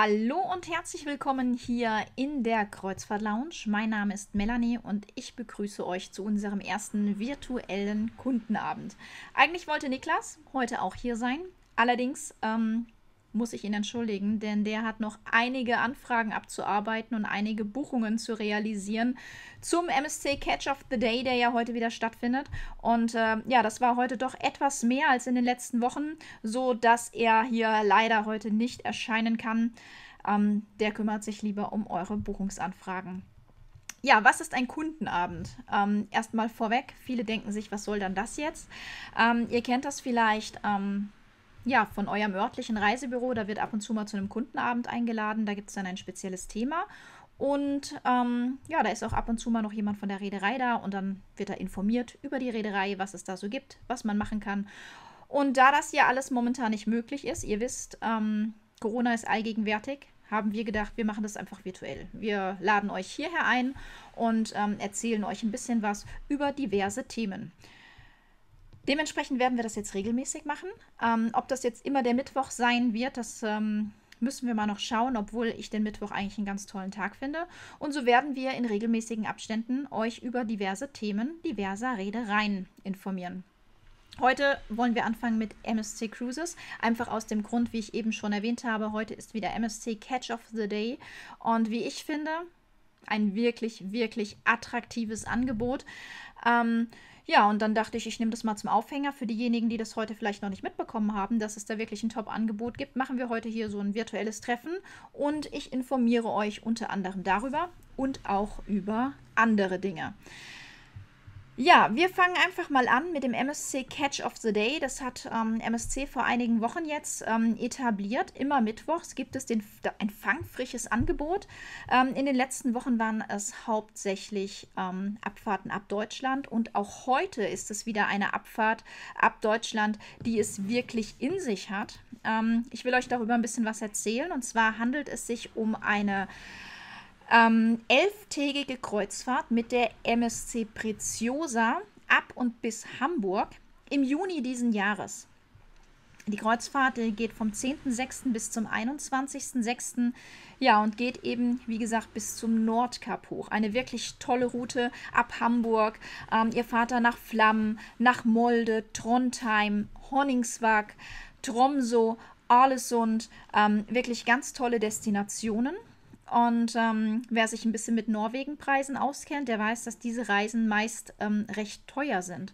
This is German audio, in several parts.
Hallo und herzlich willkommen hier in der Kreuzfahrt Lounge. Mein Name ist Melanie und ich begrüße euch zu unserem ersten virtuellen Kundenabend. Eigentlich wollte Niklas heute auch hier sein. Allerdings ähm, muss ich ihn entschuldigen, denn der hat noch einige Anfragen abzuarbeiten und einige Buchungen zu realisieren zum MSC Catch of the Day, der ja heute wieder stattfindet. Und äh, ja, das war heute doch etwas mehr als in den letzten Wochen, so dass er hier leider heute nicht erscheinen kann. Ähm, der kümmert sich lieber um eure Buchungsanfragen. Ja, was ist ein Kundenabend? Ähm, Erstmal vorweg, viele denken sich, was soll dann das jetzt? Ähm, ihr kennt das vielleicht ähm, ja, von eurem örtlichen Reisebüro. Da wird ab und zu mal zu einem Kundenabend eingeladen. Da gibt es dann ein spezielles Thema. Und ähm, ja, da ist auch ab und zu mal noch jemand von der Reederei da und dann wird er informiert über die Reederei, was es da so gibt, was man machen kann. Und da das ja alles momentan nicht möglich ist, ihr wisst, ähm, Corona ist allgegenwärtig, haben wir gedacht, wir machen das einfach virtuell. Wir laden euch hierher ein und ähm, erzählen euch ein bisschen was über diverse Themen. Dementsprechend werden wir das jetzt regelmäßig machen. Ähm, ob das jetzt immer der Mittwoch sein wird, das ähm, müssen wir mal noch schauen, obwohl ich den Mittwoch eigentlich einen ganz tollen Tag finde. Und so werden wir in regelmäßigen Abständen euch über diverse Themen diverser Reedereien informieren. Heute wollen wir anfangen mit MSC Cruises, einfach aus dem Grund, wie ich eben schon erwähnt habe, heute ist wieder MSC Catch of the Day und wie ich finde, ein wirklich, wirklich attraktives Angebot. Ähm, ja, und dann dachte ich, ich nehme das mal zum Aufhänger für diejenigen, die das heute vielleicht noch nicht mitbekommen haben, dass es da wirklich ein Top-Angebot gibt. Machen wir heute hier so ein virtuelles Treffen und ich informiere euch unter anderem darüber und auch über andere Dinge. Ja, wir fangen einfach mal an mit dem MSC Catch of the Day. Das hat ähm, MSC vor einigen Wochen jetzt ähm, etabliert. Immer mittwochs gibt es den, ein fangfrisches Angebot. Ähm, in den letzten Wochen waren es hauptsächlich ähm, Abfahrten ab Deutschland und auch heute ist es wieder eine Abfahrt ab Deutschland, die es wirklich in sich hat. Ähm, ich will euch darüber ein bisschen was erzählen und zwar handelt es sich um eine ähm, elftägige Kreuzfahrt mit der MSC Preziosa ab und bis Hamburg im Juni diesen Jahres. Die Kreuzfahrt geht vom 10.06. bis zum 21.06. Ja, und geht eben, wie gesagt, bis zum Nordkap hoch. Eine wirklich tolle Route ab Hamburg. Ähm, ihr fahrt da nach Flammen, nach Molde, Trondheim, Honningsvag, Tromso, Arlesund. Ähm, wirklich ganz tolle Destinationen. Und ähm, wer sich ein bisschen mit Norwegen-Preisen auskennt, der weiß, dass diese Reisen meist ähm, recht teuer sind.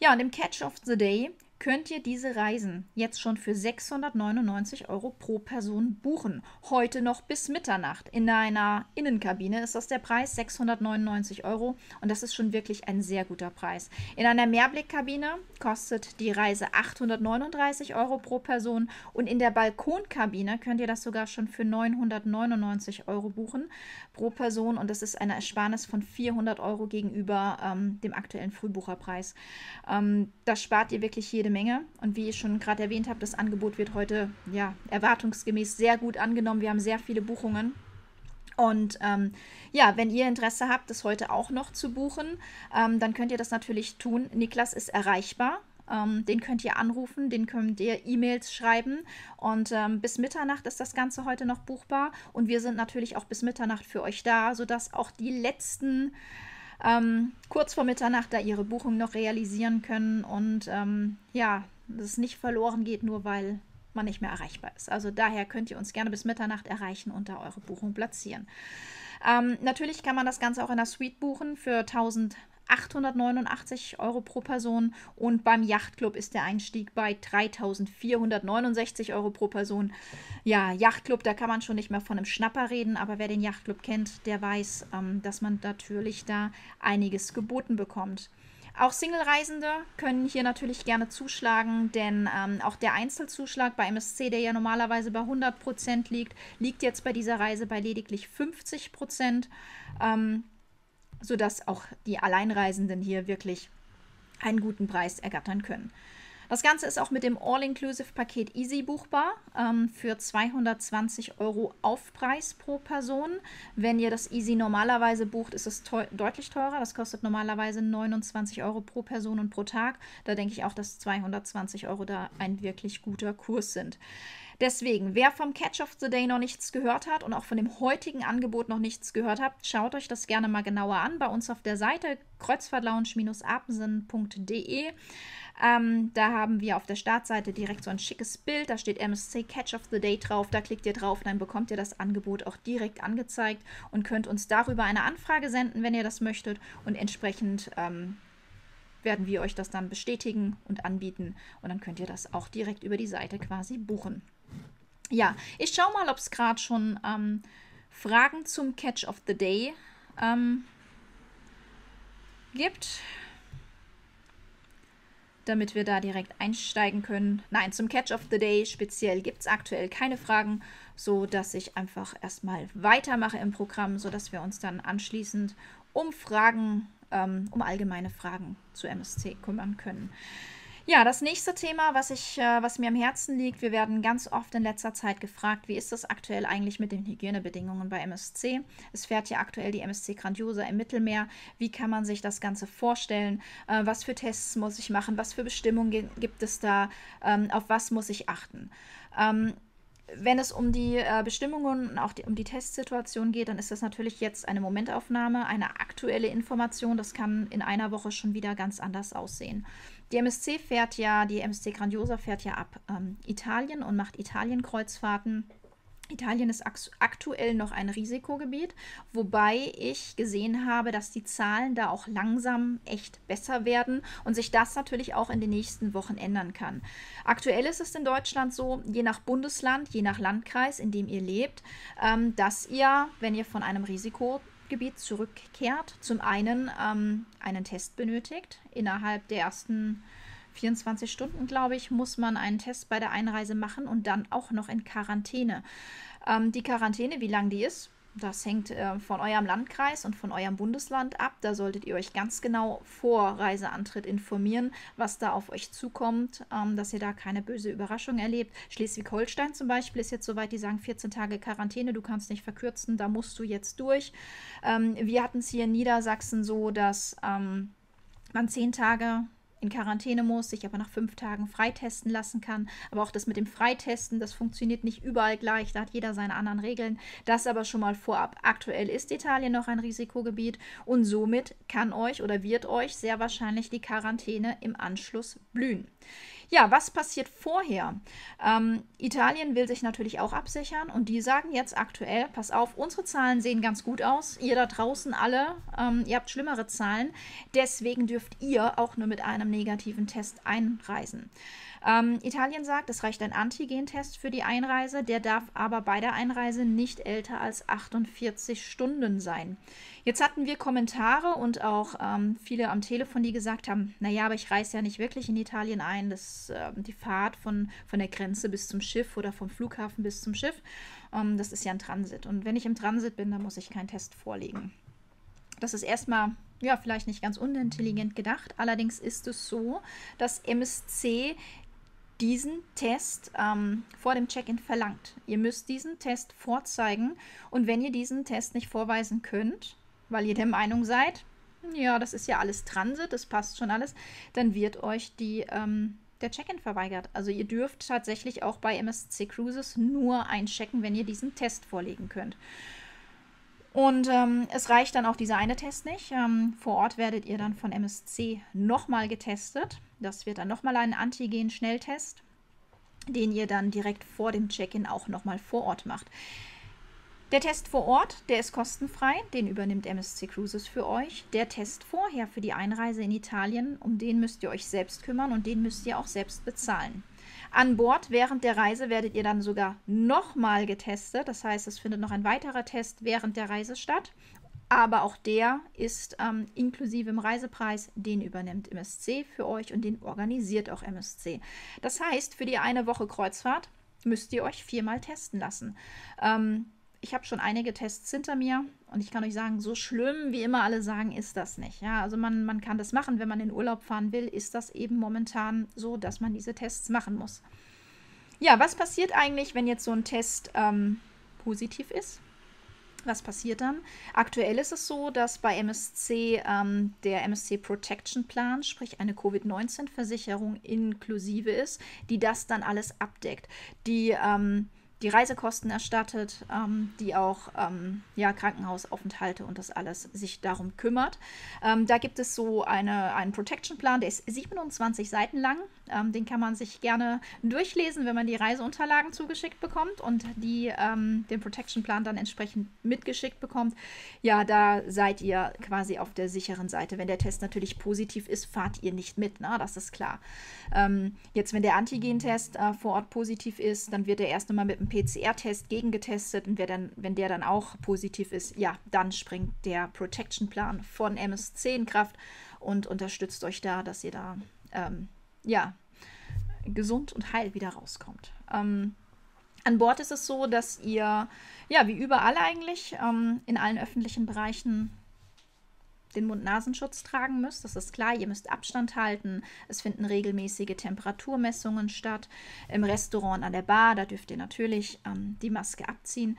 Ja, und im Catch of the Day könnt ihr diese Reisen jetzt schon für 699 Euro pro Person buchen. Heute noch bis Mitternacht. In einer Innenkabine ist das der Preis 699 Euro und das ist schon wirklich ein sehr guter Preis. In einer Mehrblickkabine kostet die Reise 839 Euro pro Person und in der Balkonkabine könnt ihr das sogar schon für 999 Euro buchen pro Person und das ist eine Ersparnis von 400 Euro gegenüber ähm, dem aktuellen Frühbucherpreis. Ähm, das spart ihr wirklich jede Menge und wie ich schon gerade erwähnt habe, das Angebot wird heute ja erwartungsgemäß sehr gut angenommen. Wir haben sehr viele Buchungen. Und ähm, ja, wenn ihr Interesse habt, das heute auch noch zu buchen, ähm, dann könnt ihr das natürlich tun. Niklas ist erreichbar. Ähm, den könnt ihr anrufen, den könnt ihr E-Mails schreiben. Und ähm, bis Mitternacht ist das Ganze heute noch buchbar. Und wir sind natürlich auch bis Mitternacht für euch da, sodass auch die letzten ähm, kurz vor Mitternacht da ihre Buchung noch realisieren können und ähm, ja, es nicht verloren geht, nur weil man nicht mehr erreichbar ist. Also daher könnt ihr uns gerne bis Mitternacht erreichen und da eure Buchung platzieren. Ähm, natürlich kann man das Ganze auch in der Suite buchen für 1000 889 Euro pro Person und beim Yachtclub ist der Einstieg bei 3469 Euro pro Person. Ja, Yachtclub, da kann man schon nicht mehr von einem Schnapper reden, aber wer den Yachtclub kennt, der weiß, ähm, dass man natürlich da einiges geboten bekommt. Auch Single-Reisende können hier natürlich gerne zuschlagen, denn ähm, auch der Einzelzuschlag bei MSC, der ja normalerweise bei 100% liegt, liegt jetzt bei dieser Reise bei lediglich 50%. Ähm, sodass auch die Alleinreisenden hier wirklich einen guten Preis ergattern können. Das Ganze ist auch mit dem All-Inclusive-Paket Easy buchbar ähm, für 220 Euro Aufpreis pro Person. Wenn ihr das Easy normalerweise bucht, ist es teu deutlich teurer. Das kostet normalerweise 29 Euro pro Person und pro Tag. Da denke ich auch, dass 220 Euro da ein wirklich guter Kurs sind. Deswegen, wer vom Catch of the Day noch nichts gehört hat und auch von dem heutigen Angebot noch nichts gehört hat, schaut euch das gerne mal genauer an bei uns auf der Seite kreuzfahrtlounge-apensen.de. Ähm, da haben wir auf der Startseite direkt so ein schickes Bild. Da steht MSC Catch of the Day drauf. Da klickt ihr drauf, dann bekommt ihr das Angebot auch direkt angezeigt und könnt uns darüber eine Anfrage senden, wenn ihr das möchtet. Und entsprechend ähm, werden wir euch das dann bestätigen und anbieten. Und dann könnt ihr das auch direkt über die Seite quasi buchen. Ja, ich schaue mal, ob es gerade schon ähm, Fragen zum Catch of the Day ähm, gibt damit wir da direkt einsteigen können. Nein, zum Catch of the Day speziell gibt es aktuell keine Fragen, so dass ich einfach erstmal weitermache im Programm, sodass wir uns dann anschließend um Fragen, ähm, um allgemeine Fragen zu MSC kümmern können. Ja, das nächste Thema, was, ich, äh, was mir am Herzen liegt, wir werden ganz oft in letzter Zeit gefragt, wie ist das aktuell eigentlich mit den Hygienebedingungen bei MSC? Es fährt ja aktuell die MSC Grandiosa im Mittelmeer. Wie kann man sich das Ganze vorstellen? Äh, was für Tests muss ich machen? Was für Bestimmungen gibt es da? Ähm, auf was muss ich achten? Ähm, wenn es um die äh, Bestimmungen und auch die, um die Testsituation geht, dann ist das natürlich jetzt eine Momentaufnahme, eine aktuelle Information. Das kann in einer Woche schon wieder ganz anders aussehen. Die MSC fährt ja, die MSC Grandiosa fährt ja ab ähm, Italien und macht Italien-Kreuzfahrten. Italien ist aktuell noch ein Risikogebiet, wobei ich gesehen habe, dass die Zahlen da auch langsam echt besser werden und sich das natürlich auch in den nächsten Wochen ändern kann. Aktuell ist es in Deutschland so, je nach Bundesland, je nach Landkreis, in dem ihr lebt, ähm, dass ihr, wenn ihr von einem Risiko Gebiet zurückkehrt, zum einen ähm, einen Test benötigt. Innerhalb der ersten 24 Stunden, glaube ich, muss man einen Test bei der Einreise machen und dann auch noch in Quarantäne. Ähm, die Quarantäne, wie lang die ist, das hängt äh, von eurem Landkreis und von eurem Bundesland ab. Da solltet ihr euch ganz genau vor Reiseantritt informieren, was da auf euch zukommt, ähm, dass ihr da keine böse Überraschung erlebt. Schleswig-Holstein zum Beispiel ist jetzt soweit, die sagen 14 Tage Quarantäne, du kannst nicht verkürzen, da musst du jetzt durch. Ähm, wir hatten es hier in Niedersachsen so, dass ähm, man 10 Tage in Quarantäne muss, sich aber nach fünf Tagen freitesten lassen kann. Aber auch das mit dem Freitesten, das funktioniert nicht überall gleich. Da hat jeder seine anderen Regeln. Das aber schon mal vorab. Aktuell ist Italien noch ein Risikogebiet und somit kann euch oder wird euch sehr wahrscheinlich die Quarantäne im Anschluss blühen. Ja, was passiert vorher? Ähm, Italien will sich natürlich auch absichern und die sagen jetzt aktuell, pass auf, unsere Zahlen sehen ganz gut aus. Ihr da draußen alle, ähm, ihr habt schlimmere Zahlen. Deswegen dürft ihr auch nur mit einem negativen Test einreisen. Ähm, Italien sagt, es reicht ein Antigentest für die Einreise, der darf aber bei der Einreise nicht älter als 48 Stunden sein. Jetzt hatten wir Kommentare und auch ähm, viele am Telefon, die gesagt haben, naja, aber ich reise ja nicht wirklich in Italien ein. Das, äh, die Fahrt von, von der Grenze bis zum Schiff oder vom Flughafen bis zum Schiff, ähm, das ist ja ein Transit. Und wenn ich im Transit bin, dann muss ich keinen Test vorlegen. Das ist erstmal ja, vielleicht nicht ganz unintelligent gedacht. Allerdings ist es so, dass MSC diesen Test ähm, vor dem Check-in verlangt. Ihr müsst diesen Test vorzeigen und wenn ihr diesen Test nicht vorweisen könnt, weil ihr der Meinung seid, ja, das ist ja alles Transit, das passt schon alles, dann wird euch die, ähm, der Check-in verweigert. Also ihr dürft tatsächlich auch bei MSC Cruises nur einchecken, wenn ihr diesen Test vorlegen könnt. Und ähm, es reicht dann auch dieser eine Test nicht. Ähm, vor Ort werdet ihr dann von MSC nochmal getestet. Das wird dann nochmal ein Antigen-Schnelltest, den ihr dann direkt vor dem Check-in auch nochmal vor Ort macht. Der Test vor Ort, der ist kostenfrei, den übernimmt MSC Cruises für euch. Der Test vorher für die Einreise in Italien, um den müsst ihr euch selbst kümmern und den müsst ihr auch selbst bezahlen. An Bord während der Reise werdet ihr dann sogar nochmal getestet. Das heißt, es findet noch ein weiterer Test während der Reise statt. Aber auch der ist ähm, inklusive im Reisepreis. Den übernimmt MSC für euch und den organisiert auch MSC. Das heißt, für die eine Woche Kreuzfahrt müsst ihr euch viermal testen lassen. Ähm, ich habe schon einige Tests hinter mir und ich kann euch sagen, so schlimm, wie immer alle sagen, ist das nicht. Ja, also man, man kann das machen, wenn man in Urlaub fahren will, ist das eben momentan so, dass man diese Tests machen muss. Ja, was passiert eigentlich, wenn jetzt so ein Test ähm, positiv ist? Was passiert dann? Aktuell ist es so, dass bei MSC ähm, der MSC Protection Plan, sprich eine Covid-19-Versicherung inklusive ist, die das dann alles abdeckt. Die ähm, die Reisekosten erstattet, ähm, die auch ähm, ja, Krankenhausaufenthalte und das alles sich darum kümmert. Ähm, da gibt es so eine, einen Protection-Plan, der ist 27 Seiten lang. Ähm, den kann man sich gerne durchlesen, wenn man die Reiseunterlagen zugeschickt bekommt und die, ähm, den Protection-Plan dann entsprechend mitgeschickt bekommt. Ja, da seid ihr quasi auf der sicheren Seite. Wenn der Test natürlich positiv ist, fahrt ihr nicht mit, ne? das ist klar. Ähm, jetzt, wenn der Antigen-Test äh, vor Ort positiv ist, dann wird er erst einmal mit einem PCR-Test gegengetestet und wer dann, wenn der dann auch positiv ist, ja, dann springt der Protection-Plan von MS10 in Kraft und unterstützt euch da, dass ihr da ähm, ja, gesund und heil wieder rauskommt. Ähm, an Bord ist es so, dass ihr, ja, wie überall eigentlich, ähm, in allen öffentlichen Bereichen den Mund-Nasenschutz tragen müsst. Das ist klar, ihr müsst Abstand halten. Es finden regelmäßige Temperaturmessungen statt. Im Restaurant an der Bar, da dürft ihr natürlich ähm, die Maske abziehen.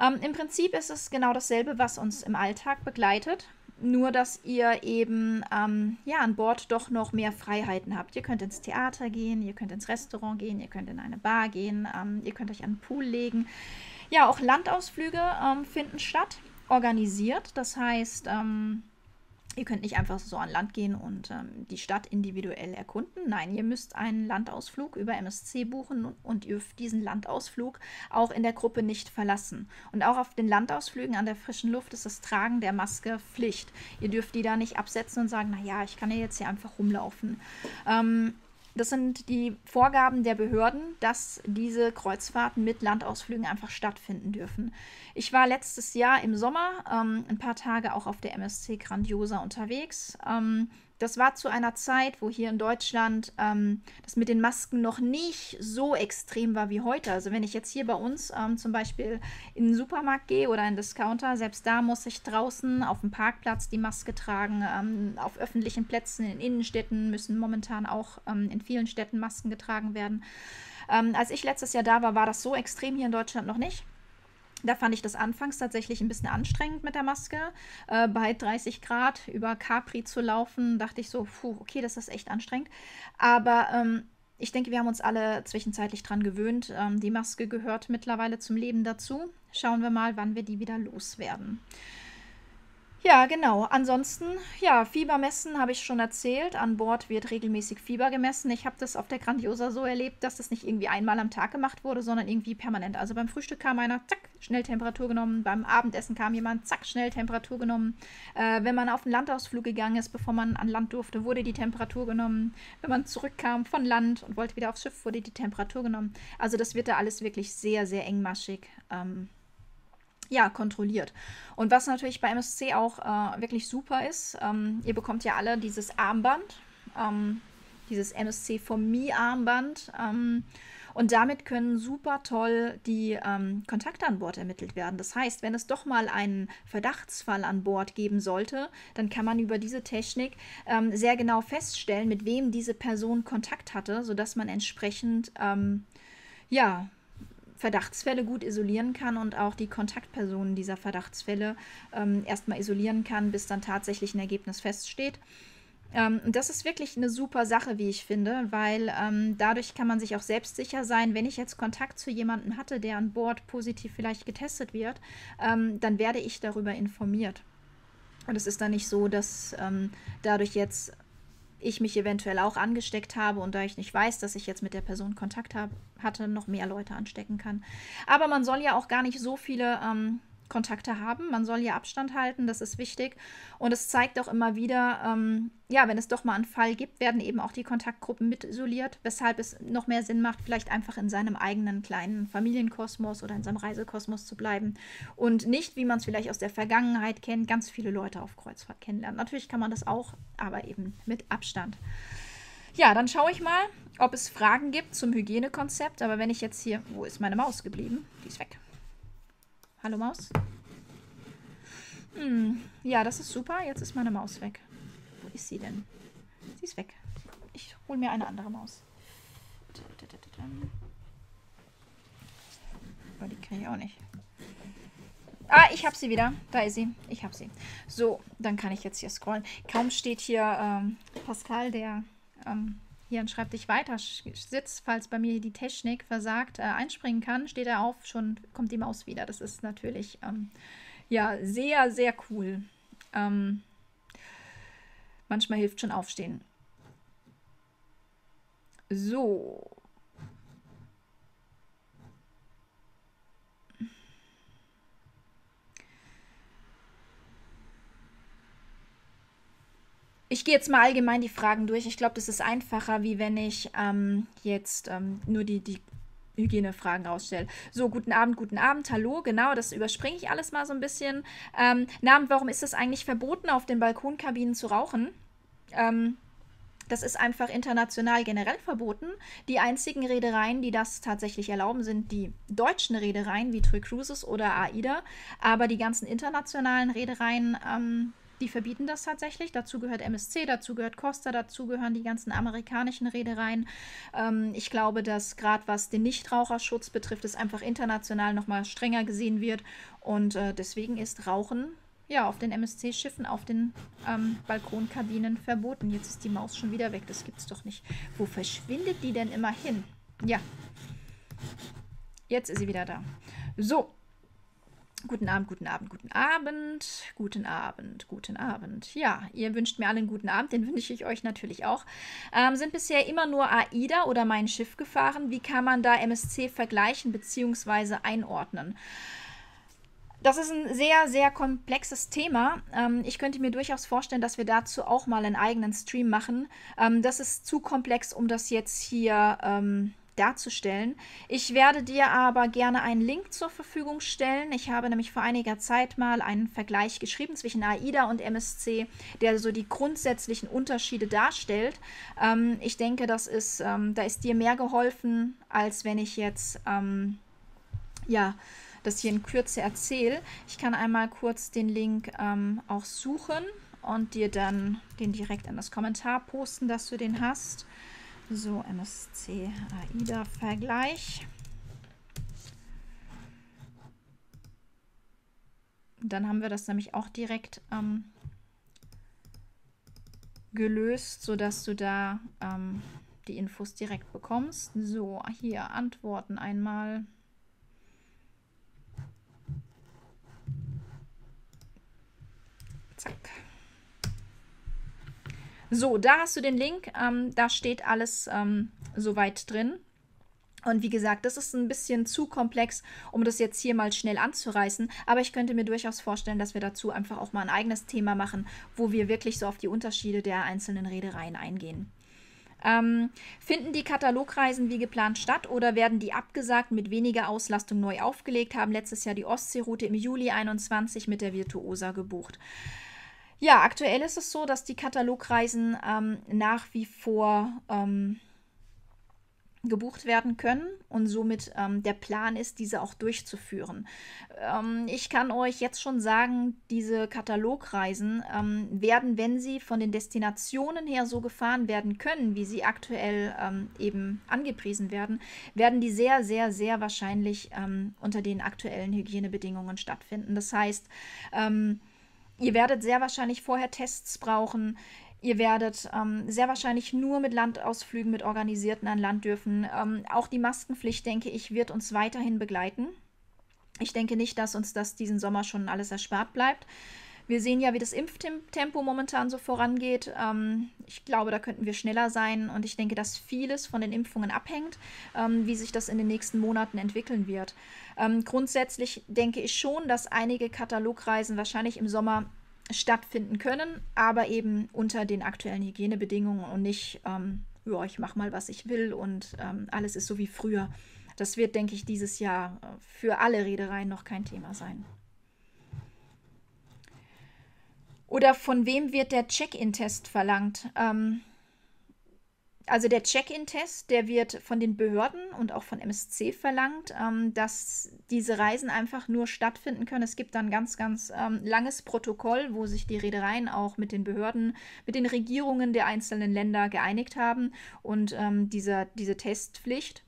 Ähm, Im Prinzip ist es genau dasselbe, was uns im Alltag begleitet. Nur, dass ihr eben ähm, ja, an Bord doch noch mehr Freiheiten habt. Ihr könnt ins Theater gehen, ihr könnt ins Restaurant gehen, ihr könnt in eine Bar gehen, ähm, ihr könnt euch an den Pool legen. Ja, auch Landausflüge ähm, finden statt, organisiert. Das heißt, ähm, Ihr könnt nicht einfach so an Land gehen und ähm, die Stadt individuell erkunden. Nein, ihr müsst einen Landausflug über MSC buchen und ihr dürft diesen Landausflug auch in der Gruppe nicht verlassen. Und auch auf den Landausflügen an der frischen Luft ist das Tragen der Maske Pflicht. Ihr dürft die da nicht absetzen und sagen, naja, ich kann ja jetzt hier einfach rumlaufen. Ähm, das sind die Vorgaben der Behörden, dass diese Kreuzfahrten mit Landausflügen einfach stattfinden dürfen. Ich war letztes Jahr im Sommer ähm, ein paar Tage auch auf der MSC Grandiosa unterwegs. Ähm, das war zu einer Zeit, wo hier in Deutschland ähm, das mit den Masken noch nicht so extrem war wie heute. Also wenn ich jetzt hier bei uns ähm, zum Beispiel in den Supermarkt gehe oder in den Discounter, selbst da muss ich draußen auf dem Parkplatz die Maske tragen. Ähm, auf öffentlichen Plätzen in Innenstädten müssen momentan auch ähm, in vielen Städten Masken getragen werden. Ähm, als ich letztes Jahr da war, war das so extrem hier in Deutschland noch nicht. Da fand ich das anfangs tatsächlich ein bisschen anstrengend mit der Maske. Äh, bei 30 Grad über Capri zu laufen, dachte ich so, puh, okay, das ist echt anstrengend. Aber ähm, ich denke, wir haben uns alle zwischenzeitlich dran gewöhnt. Ähm, die Maske gehört mittlerweile zum Leben dazu. Schauen wir mal, wann wir die wieder loswerden. Ja, genau. Ansonsten, ja, Fieber messen habe ich schon erzählt. An Bord wird regelmäßig Fieber gemessen. Ich habe das auf der Grandiosa so erlebt, dass das nicht irgendwie einmal am Tag gemacht wurde, sondern irgendwie permanent. Also beim Frühstück kam einer, zack, schnell Temperatur genommen. Beim Abendessen kam jemand, zack, schnell Temperatur genommen. Äh, wenn man auf einen Landausflug gegangen ist, bevor man an Land durfte, wurde die Temperatur genommen. Wenn man zurückkam von Land und wollte wieder aufs Schiff, wurde die Temperatur genommen. Also das wird da alles wirklich sehr, sehr engmaschig ähm, ja, kontrolliert. Und was natürlich bei MSC auch äh, wirklich super ist, ähm, ihr bekommt ja alle dieses Armband, ähm, dieses MSC for Me Armband. Ähm, und damit können super toll die ähm, Kontakte an Bord ermittelt werden. Das heißt, wenn es doch mal einen Verdachtsfall an Bord geben sollte, dann kann man über diese Technik ähm, sehr genau feststellen, mit wem diese Person Kontakt hatte, sodass man entsprechend ähm, ja, Verdachtsfälle gut isolieren kann und auch die Kontaktpersonen dieser Verdachtsfälle ähm, erstmal isolieren kann, bis dann tatsächlich ein Ergebnis feststeht. Ähm, das ist wirklich eine super Sache, wie ich finde, weil ähm, dadurch kann man sich auch selbstsicher sein, wenn ich jetzt Kontakt zu jemandem hatte, der an Bord positiv vielleicht getestet wird, ähm, dann werde ich darüber informiert. Und es ist dann nicht so, dass ähm, dadurch jetzt ich mich eventuell auch angesteckt habe und da ich nicht weiß, dass ich jetzt mit der Person Kontakt hab, hatte, noch mehr Leute anstecken kann. Aber man soll ja auch gar nicht so viele ähm, Kontakte haben. Man soll ja Abstand halten, das ist wichtig. Und es zeigt auch immer wieder, ähm, ja, wenn es doch mal einen Fall gibt, werden eben auch die Kontaktgruppen mit isoliert, weshalb es noch mehr Sinn macht, vielleicht einfach in seinem eigenen kleinen Familienkosmos oder in seinem Reisekosmos zu bleiben und nicht, wie man es vielleicht aus der Vergangenheit kennt, ganz viele Leute auf Kreuzfahrt kennenlernen. Natürlich kann man das auch, aber eben mit Abstand. Ja, dann schaue ich mal, ob es Fragen gibt zum Hygienekonzept. Aber wenn ich jetzt hier, wo ist meine Maus geblieben? Die ist weg. Hallo Maus. Hm, ja, das ist super. Jetzt ist meine Maus weg. Wo ist sie denn? Sie ist weg. Ich hole mir eine andere Maus. Aber die kann ich auch nicht. Ah, ich habe sie wieder. Da ist sie. Ich habe sie. So, dann kann ich jetzt hier scrollen. Kaum steht hier ähm, Pascal, der ähm, hier an Schreibtisch weiter sitzt, falls bei mir die Technik versagt, äh, einspringen kann, steht er auf, schon kommt die Maus wieder. Das ist natürlich ähm, ja sehr, sehr cool. Ähm, manchmal hilft schon aufstehen. So, Ich gehe jetzt mal allgemein die Fragen durch. Ich glaube, das ist einfacher, wie wenn ich ähm, jetzt ähm, nur die, die Hygienefragen rausstelle. So, guten Abend, guten Abend, hallo, genau, das überspringe ich alles mal so ein bisschen. Ähm, Namen, warum ist es eigentlich verboten, auf den Balkonkabinen zu rauchen? Ähm, das ist einfach international generell verboten. Die einzigen Reedereien, die das tatsächlich erlauben, sind die deutschen Reedereien wie True Cruises oder AIDA. Aber die ganzen internationalen Reedereien ähm, die verbieten das tatsächlich. Dazu gehört MSC, dazu gehört Costa, dazu gehören die ganzen amerikanischen Reedereien. Ähm, ich glaube, dass gerade was den Nichtraucherschutz betrifft, es einfach international nochmal strenger gesehen wird. Und äh, deswegen ist Rauchen ja auf den MSC-Schiffen, auf den ähm, Balkonkabinen verboten. Jetzt ist die Maus schon wieder weg. Das gibt's doch nicht. Wo verschwindet die denn immer hin? Ja. Jetzt ist sie wieder da. So, Guten Abend, guten Abend, guten Abend, guten Abend, guten Abend. Ja, ihr wünscht mir alle einen guten Abend, den wünsche ich euch natürlich auch. Ähm, sind bisher immer nur AIDA oder mein Schiff gefahren. Wie kann man da MSC vergleichen bzw. einordnen? Das ist ein sehr, sehr komplexes Thema. Ähm, ich könnte mir durchaus vorstellen, dass wir dazu auch mal einen eigenen Stream machen. Ähm, das ist zu komplex, um das jetzt hier ähm, darzustellen. Ich werde dir aber gerne einen Link zur Verfügung stellen. Ich habe nämlich vor einiger Zeit mal einen Vergleich geschrieben zwischen AIDA und MSC, der so die grundsätzlichen Unterschiede darstellt. Ähm, ich denke, das ist, ähm, da ist dir mehr geholfen, als wenn ich jetzt ähm, ja das hier in Kürze erzähle. Ich kann einmal kurz den Link ähm, auch suchen und dir dann den direkt in das Kommentar posten, dass du den hast. So, MSC AIDA Vergleich. Dann haben wir das nämlich auch direkt ähm, gelöst, sodass du da ähm, die Infos direkt bekommst. So, hier Antworten einmal. Zack. So, da hast du den Link. Ähm, da steht alles ähm, soweit drin. Und wie gesagt, das ist ein bisschen zu komplex, um das jetzt hier mal schnell anzureißen. Aber ich könnte mir durchaus vorstellen, dass wir dazu einfach auch mal ein eigenes Thema machen, wo wir wirklich so auf die Unterschiede der einzelnen Reedereien eingehen. Ähm, finden die Katalogreisen wie geplant statt oder werden die abgesagt mit weniger Auslastung neu aufgelegt? Haben letztes Jahr die Ostseeroute im Juli 21 mit der Virtuosa gebucht. Ja, aktuell ist es so, dass die Katalogreisen ähm, nach wie vor ähm, gebucht werden können und somit ähm, der Plan ist, diese auch durchzuführen. Ähm, ich kann euch jetzt schon sagen, diese Katalogreisen ähm, werden, wenn sie von den Destinationen her so gefahren werden können, wie sie aktuell ähm, eben angepriesen werden, werden die sehr, sehr, sehr wahrscheinlich ähm, unter den aktuellen Hygienebedingungen stattfinden. Das heißt, ähm, Ihr werdet sehr wahrscheinlich vorher Tests brauchen. Ihr werdet ähm, sehr wahrscheinlich nur mit Landausflügen, mit Organisierten an Land dürfen. Ähm, auch die Maskenpflicht, denke ich, wird uns weiterhin begleiten. Ich denke nicht, dass uns das diesen Sommer schon alles erspart bleibt. Wir sehen ja, wie das Impftempo momentan so vorangeht. Ähm, ich glaube, da könnten wir schneller sein und ich denke, dass vieles von den Impfungen abhängt, ähm, wie sich das in den nächsten Monaten entwickeln wird. Ähm, grundsätzlich denke ich schon, dass einige Katalogreisen wahrscheinlich im Sommer stattfinden können, aber eben unter den aktuellen Hygienebedingungen und nicht, ähm, ja, ich mache mal, was ich will und ähm, alles ist so wie früher. Das wird, denke ich, dieses Jahr äh, für alle Reedereien noch kein Thema sein. Oder von wem wird der Check-in-Test verlangt? Ähm, also der Check-in-Test, der wird von den Behörden und auch von MSC verlangt, ähm, dass diese Reisen einfach nur stattfinden können. Es gibt dann ganz, ganz ähm, langes Protokoll, wo sich die Reedereien auch mit den Behörden, mit den Regierungen der einzelnen Länder geeinigt haben und ähm, dieser, diese Testpflicht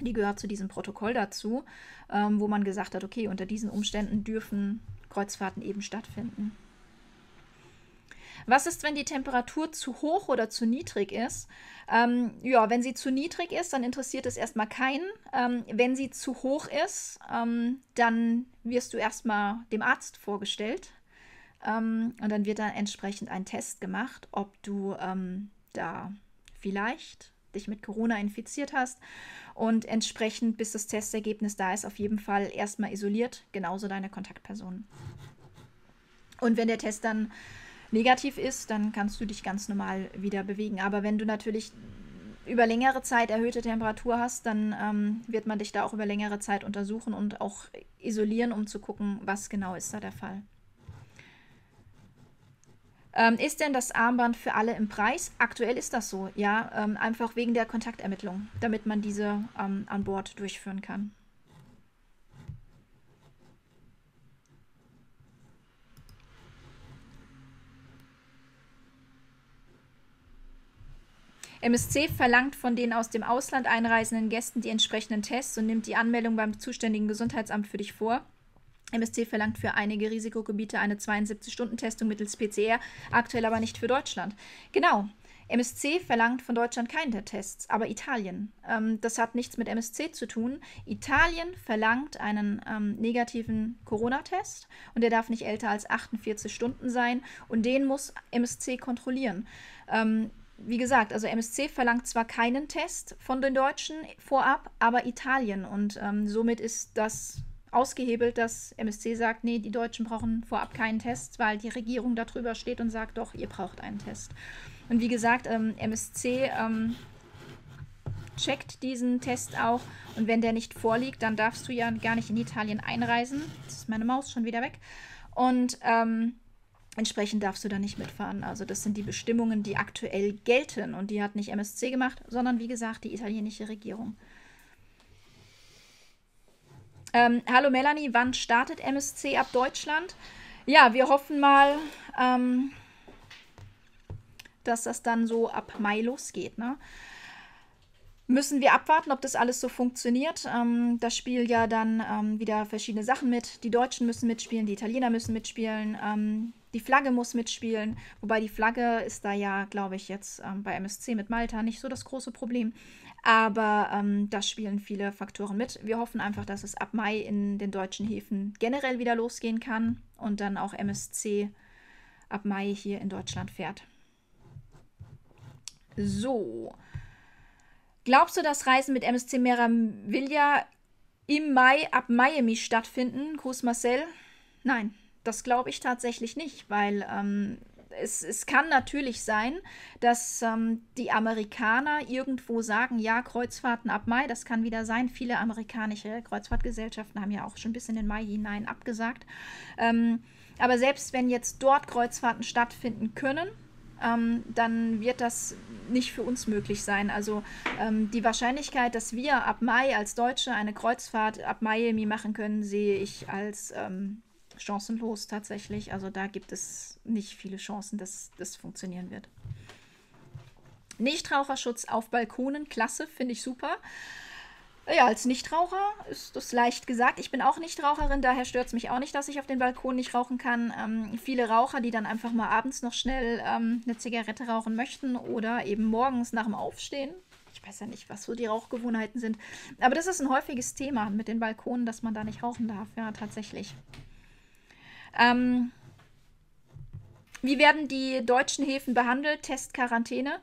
Die gehört zu diesem Protokoll dazu, ähm, wo man gesagt hat, okay, unter diesen Umständen dürfen Kreuzfahrten eben stattfinden. Was ist, wenn die Temperatur zu hoch oder zu niedrig ist? Ähm, ja, wenn sie zu niedrig ist, dann interessiert es erstmal keinen. Ähm, wenn sie zu hoch ist, ähm, dann wirst du erstmal dem Arzt vorgestellt. Ähm, und dann wird dann entsprechend ein Test gemacht, ob du ähm, da vielleicht dich mit Corona infiziert hast. Und entsprechend, bis das Testergebnis da ist, auf jeden Fall erstmal isoliert, genauso deine Kontaktpersonen. Und wenn der Test dann negativ ist, dann kannst du dich ganz normal wieder bewegen. Aber wenn du natürlich über längere Zeit erhöhte Temperatur hast, dann ähm, wird man dich da auch über längere Zeit untersuchen und auch isolieren, um zu gucken, was genau ist da der Fall. Ähm, ist denn das Armband für alle im Preis? Aktuell ist das so, ja, ähm, einfach wegen der Kontaktermittlung, damit man diese ähm, an Bord durchführen kann. MSC verlangt von den aus dem Ausland einreisenden Gästen die entsprechenden Tests und nimmt die Anmeldung beim zuständigen Gesundheitsamt für dich vor. MSC verlangt für einige Risikogebiete eine 72-Stunden-Testung mittels PCR, aktuell aber nicht für Deutschland. Genau. MSC verlangt von Deutschland keine Tests, aber Italien. Ähm, das hat nichts mit MSC zu tun. Italien verlangt einen ähm, negativen Corona-Test und der darf nicht älter als 48 Stunden sein und den muss MSC kontrollieren. Ähm, wie gesagt, also MSC verlangt zwar keinen Test von den Deutschen vorab, aber Italien. Und ähm, somit ist das ausgehebelt, dass MSC sagt, nee, die Deutschen brauchen vorab keinen Test, weil die Regierung darüber steht und sagt, doch, ihr braucht einen Test. Und wie gesagt, ähm, MSC ähm, checkt diesen Test auch und wenn der nicht vorliegt, dann darfst du ja gar nicht in Italien einreisen. Jetzt ist meine Maus schon wieder weg. Und ähm, Entsprechend darfst du da nicht mitfahren. Also das sind die Bestimmungen, die aktuell gelten. Und die hat nicht MSC gemacht, sondern wie gesagt die italienische Regierung. Ähm, hallo Melanie, wann startet MSC ab Deutschland? Ja, wir hoffen mal, ähm, dass das dann so ab Mai losgeht. Ne? Müssen wir abwarten, ob das alles so funktioniert. Ähm, da spielen ja dann ähm, wieder verschiedene Sachen mit. Die Deutschen müssen mitspielen, die Italiener müssen mitspielen, ähm, die Flagge muss mitspielen. Wobei die Flagge ist da ja, glaube ich, jetzt ähm, bei MSC mit Malta nicht so das große Problem. Aber ähm, da spielen viele Faktoren mit. Wir hoffen einfach, dass es ab Mai in den deutschen Häfen generell wieder losgehen kann und dann auch MSC ab Mai hier in Deutschland fährt. So. Glaubst du, dass Reisen mit MSC Meraviglia im Mai ab Miami stattfinden? Gruß Marcel. Nein, das glaube ich tatsächlich nicht, weil ähm, es, es kann natürlich sein, dass ähm, die Amerikaner irgendwo sagen, ja, Kreuzfahrten ab Mai, das kann wieder sein. Viele amerikanische Kreuzfahrtgesellschaften haben ja auch schon bis in den Mai hinein abgesagt. Ähm, aber selbst wenn jetzt dort Kreuzfahrten stattfinden können, ähm, dann wird das nicht für uns möglich sein. Also ähm, die Wahrscheinlichkeit, dass wir ab Mai als Deutsche eine Kreuzfahrt ab Miami machen können, sehe ich als ähm, chancenlos tatsächlich. Also da gibt es nicht viele Chancen, dass das funktionieren wird. Nichtraucherschutz auf Balkonen, klasse, finde ich super. Ja, als Nichtraucher ist das leicht gesagt. Ich bin auch Nichtraucherin, daher stört es mich auch nicht, dass ich auf dem Balkon nicht rauchen kann. Ähm, viele Raucher, die dann einfach mal abends noch schnell ähm, eine Zigarette rauchen möchten oder eben morgens nach dem Aufstehen. Ich weiß ja nicht, was so die Rauchgewohnheiten sind. Aber das ist ein häufiges Thema mit den Balkonen, dass man da nicht rauchen darf. Ja, tatsächlich. Ähm, wie werden die deutschen Häfen behandelt? Test, Quarantäne.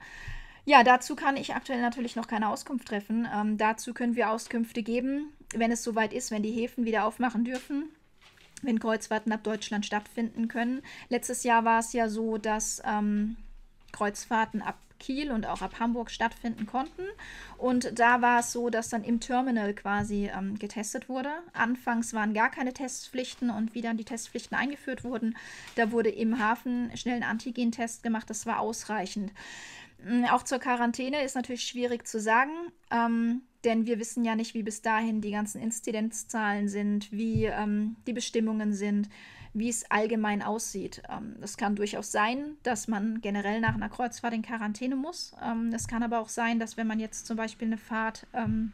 Ja, dazu kann ich aktuell natürlich noch keine Auskunft treffen. Ähm, dazu können wir Auskünfte geben, wenn es soweit ist, wenn die Häfen wieder aufmachen dürfen, wenn Kreuzfahrten ab Deutschland stattfinden können. Letztes Jahr war es ja so, dass ähm, Kreuzfahrten ab Kiel und auch ab Hamburg stattfinden konnten. Und da war es so, dass dann im Terminal quasi ähm, getestet wurde. Anfangs waren gar keine Testpflichten und wie dann die Testpflichten eingeführt wurden, da wurde im Hafen schnell ein Antigentest gemacht. Das war ausreichend. Mm, auch zur Quarantäne ist natürlich schwierig zu sagen, ähm, denn wir wissen ja nicht, wie bis dahin die ganzen Inzidenzzahlen sind, wie ähm, die Bestimmungen sind, wie es allgemein aussieht. Ähm, es kann durchaus sein, dass man generell nach einer Kreuzfahrt in Quarantäne muss. Ähm, es kann aber auch sein, dass wenn man jetzt zum Beispiel eine Fahrt ähm,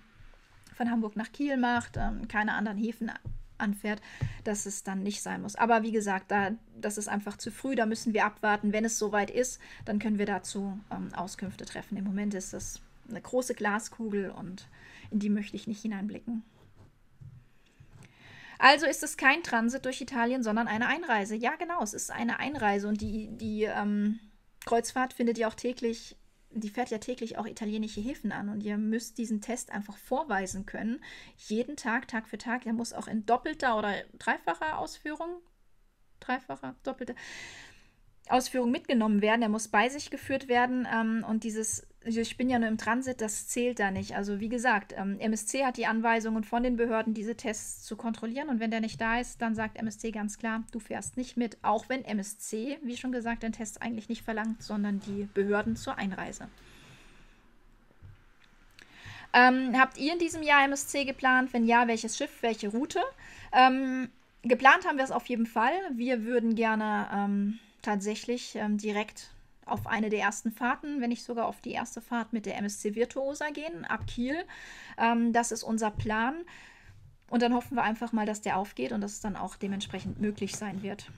von Hamburg nach Kiel macht, ähm, keine anderen Häfen anfährt, dass es dann nicht sein muss. Aber wie gesagt, da, das ist einfach zu früh, da müssen wir abwarten. Wenn es soweit ist, dann können wir dazu ähm, Auskünfte treffen. Im Moment ist das eine große Glaskugel und in die möchte ich nicht hineinblicken. Also ist es kein Transit durch Italien, sondern eine Einreise. Ja, genau, es ist eine Einreise und die, die ähm, Kreuzfahrt findet ja auch täglich die fährt ja täglich auch italienische Häfen an und ihr müsst diesen Test einfach vorweisen können. Jeden Tag, Tag für Tag. Der muss auch in doppelter oder dreifacher Ausführung, dreifacher, doppelter Ausführung mitgenommen werden. Er muss bei sich geführt werden ähm, und dieses ich bin ja nur im Transit, das zählt da nicht. Also wie gesagt, ähm, MSC hat die Anweisungen von den Behörden, diese Tests zu kontrollieren. Und wenn der nicht da ist, dann sagt MSC ganz klar, du fährst nicht mit. Auch wenn MSC, wie schon gesagt, den Test eigentlich nicht verlangt, sondern die Behörden zur Einreise. Ähm, habt ihr in diesem Jahr MSC geplant? Wenn ja, welches Schiff, welche Route? Ähm, geplant haben wir es auf jeden Fall. Wir würden gerne ähm, tatsächlich ähm, direkt auf eine der ersten Fahrten, wenn nicht sogar auf die erste Fahrt mit der MSC Virtuosa gehen, ab Kiel. Ähm, das ist unser Plan. Und dann hoffen wir einfach mal, dass der aufgeht und dass es dann auch dementsprechend möglich sein wird.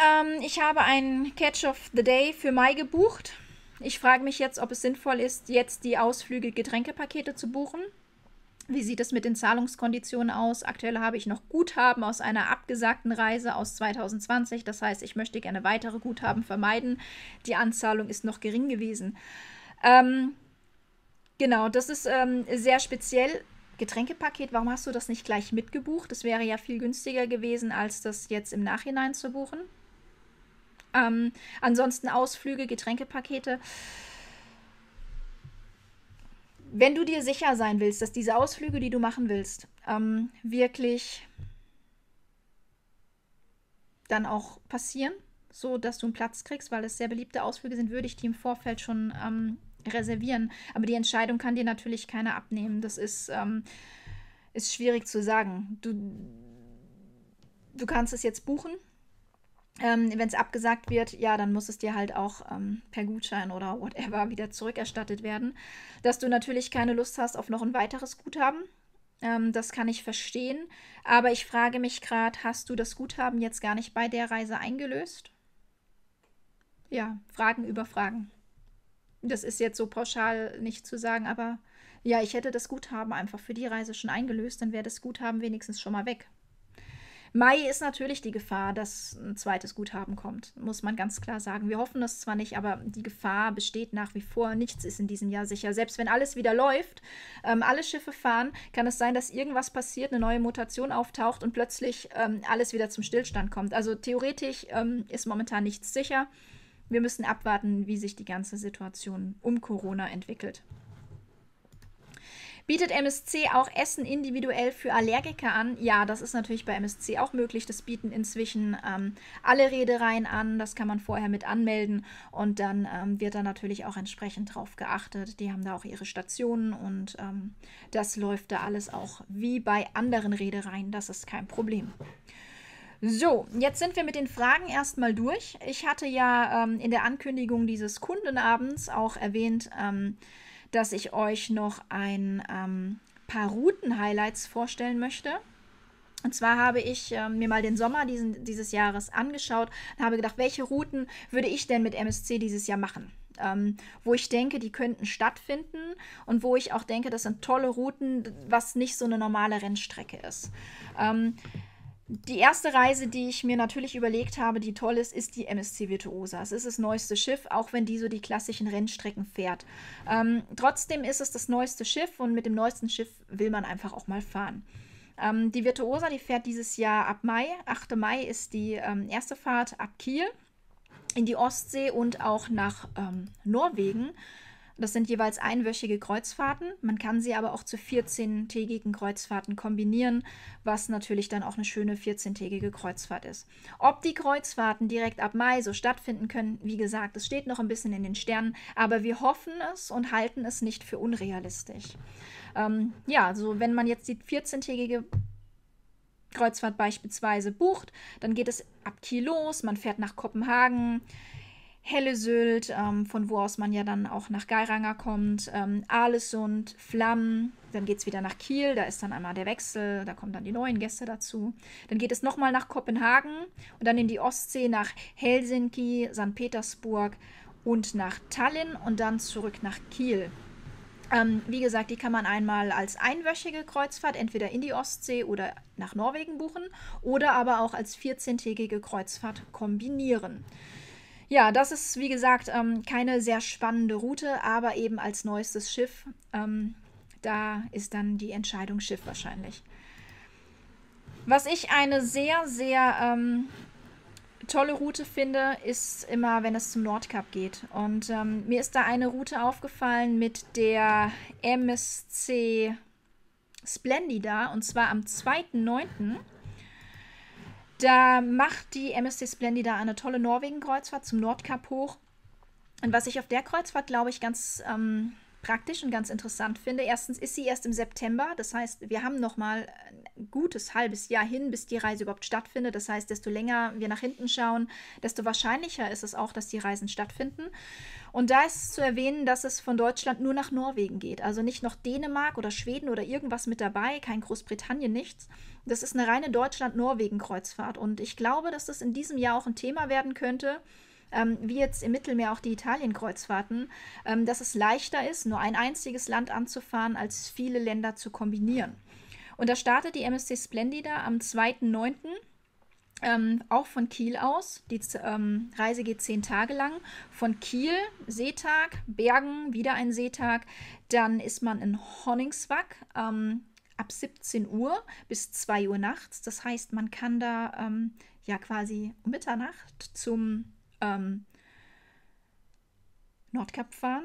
Ähm, ich habe ein Catch of the Day für Mai gebucht. Ich frage mich jetzt, ob es sinnvoll ist, jetzt die Ausflüge Getränkepakete zu buchen. Wie sieht es mit den Zahlungskonditionen aus? Aktuell habe ich noch Guthaben aus einer abgesagten Reise aus 2020. Das heißt, ich möchte gerne weitere Guthaben vermeiden. Die Anzahlung ist noch gering gewesen. Ähm, genau, das ist ähm, sehr speziell. Getränkepaket, warum hast du das nicht gleich mitgebucht? Das wäre ja viel günstiger gewesen, als das jetzt im Nachhinein zu buchen. Ähm, ansonsten Ausflüge, Getränkepakete. Wenn du dir sicher sein willst, dass diese Ausflüge, die du machen willst, ähm, wirklich dann auch passieren, so dass du einen Platz kriegst, weil es sehr beliebte Ausflüge sind, würde ich die im Vorfeld schon ähm, reservieren. Aber die Entscheidung kann dir natürlich keiner abnehmen. Das ist, ähm, ist schwierig zu sagen. Du, du kannst es jetzt buchen, ähm, Wenn es abgesagt wird, ja, dann muss es dir halt auch ähm, per Gutschein oder whatever wieder zurückerstattet werden. Dass du natürlich keine Lust hast auf noch ein weiteres Guthaben, ähm, das kann ich verstehen. Aber ich frage mich gerade, hast du das Guthaben jetzt gar nicht bei der Reise eingelöst? Ja, Fragen über Fragen. Das ist jetzt so pauschal nicht zu sagen, aber ja, ich hätte das Guthaben einfach für die Reise schon eingelöst, dann wäre das Guthaben wenigstens schon mal weg. Mai ist natürlich die Gefahr, dass ein zweites Guthaben kommt, muss man ganz klar sagen. Wir hoffen das zwar nicht, aber die Gefahr besteht nach wie vor. Nichts ist in diesem Jahr sicher. Selbst wenn alles wieder läuft, ähm, alle Schiffe fahren, kann es sein, dass irgendwas passiert, eine neue Mutation auftaucht und plötzlich ähm, alles wieder zum Stillstand kommt. Also theoretisch ähm, ist momentan nichts sicher. Wir müssen abwarten, wie sich die ganze Situation um Corona entwickelt. Bietet MSC auch Essen individuell für Allergiker an? Ja, das ist natürlich bei MSC auch möglich. Das bieten inzwischen ähm, alle Reedereien an. Das kann man vorher mit anmelden und dann ähm, wird da natürlich auch entsprechend drauf geachtet. Die haben da auch ihre Stationen und ähm, das läuft da alles auch wie bei anderen Reedereien. Das ist kein Problem. So, jetzt sind wir mit den Fragen erstmal durch. Ich hatte ja ähm, in der Ankündigung dieses Kundenabends auch erwähnt, ähm, dass ich euch noch ein ähm, paar Routen-Highlights vorstellen möchte. Und zwar habe ich äh, mir mal den Sommer diesen, dieses Jahres angeschaut und habe gedacht, welche Routen würde ich denn mit MSC dieses Jahr machen? Ähm, wo ich denke, die könnten stattfinden und wo ich auch denke, das sind tolle Routen, was nicht so eine normale Rennstrecke ist. Ähm, die erste Reise, die ich mir natürlich überlegt habe, die toll ist, ist die MSC Virtuosa. Es ist das neueste Schiff, auch wenn die so die klassischen Rennstrecken fährt. Ähm, trotzdem ist es das neueste Schiff und mit dem neuesten Schiff will man einfach auch mal fahren. Ähm, die Virtuosa, die fährt dieses Jahr ab Mai. 8. Mai ist die ähm, erste Fahrt ab Kiel in die Ostsee und auch nach ähm, Norwegen Das sind jeweils einwöchige Kreuzfahrten. Man kann sie aber auch zu 14-tägigen Kreuzfahrten kombinieren, was natürlich dann auch eine schöne 14-tägige Kreuzfahrt ist. Ob die Kreuzfahrten direkt ab Mai so stattfinden können, wie gesagt, es steht noch ein bisschen in den Sternen, aber wir hoffen es und halten es nicht für unrealistisch. Ähm, ja, also wenn man jetzt die 14-tägige Kreuzfahrt beispielsweise bucht, dann geht es ab Kiel los, man fährt nach Kopenhagen, Helle Sylt, ähm, von wo aus man ja dann auch nach Geiranger kommt, ähm, Alesund, Flammen, dann geht es wieder nach Kiel, da ist dann einmal der Wechsel, da kommen dann die neuen Gäste dazu. Dann geht es nochmal nach Kopenhagen und dann in die Ostsee nach Helsinki, St. Petersburg und nach Tallinn und dann zurück nach Kiel. Ähm, wie gesagt, die kann man einmal als einwöchige Kreuzfahrt entweder in die Ostsee oder nach Norwegen buchen oder aber auch als 14-tägige Kreuzfahrt kombinieren. Ja, das ist wie gesagt ähm, keine sehr spannende Route, aber eben als neuestes Schiff. Ähm, da ist dann die Entscheidung Schiff wahrscheinlich. Was ich eine sehr, sehr ähm, tolle Route finde, ist immer, wenn es zum Nordkap geht. Und ähm, mir ist da eine Route aufgefallen mit der MSC Splendida und zwar am 2.9. Da macht die MSC Splendida eine tolle Norwegen-Kreuzfahrt zum Nordkap hoch. Und was ich auf der Kreuzfahrt, glaube ich, ganz ähm, praktisch und ganz interessant finde. Erstens ist sie erst im September, das heißt, wir haben noch mal ein gutes halbes Jahr hin, bis die Reise überhaupt stattfindet. Das heißt, desto länger wir nach hinten schauen, desto wahrscheinlicher ist es auch, dass die Reisen stattfinden. Und da ist zu erwähnen, dass es von Deutschland nur nach Norwegen geht. Also nicht noch Dänemark oder Schweden oder irgendwas mit dabei, kein Großbritannien, nichts. Das ist eine reine Deutschland-Norwegen-Kreuzfahrt. Und ich glaube, dass das in diesem Jahr auch ein Thema werden könnte ähm, wie jetzt im Mittelmeer auch die Italien-Kreuzfahrten, ähm, dass es leichter ist, nur ein einziges Land anzufahren, als viele Länder zu kombinieren. Und da startet die MSC Splendida am 2.9. Ähm, auch von Kiel aus. Die ähm, Reise geht zehn Tage lang. Von Kiel, Seetag, Bergen, wieder ein Seetag. Dann ist man in Honningswag ähm, ab 17 Uhr bis 2 Uhr nachts. Das heißt, man kann da ähm, ja quasi Mitternacht zum ähm, Nordkap fahren.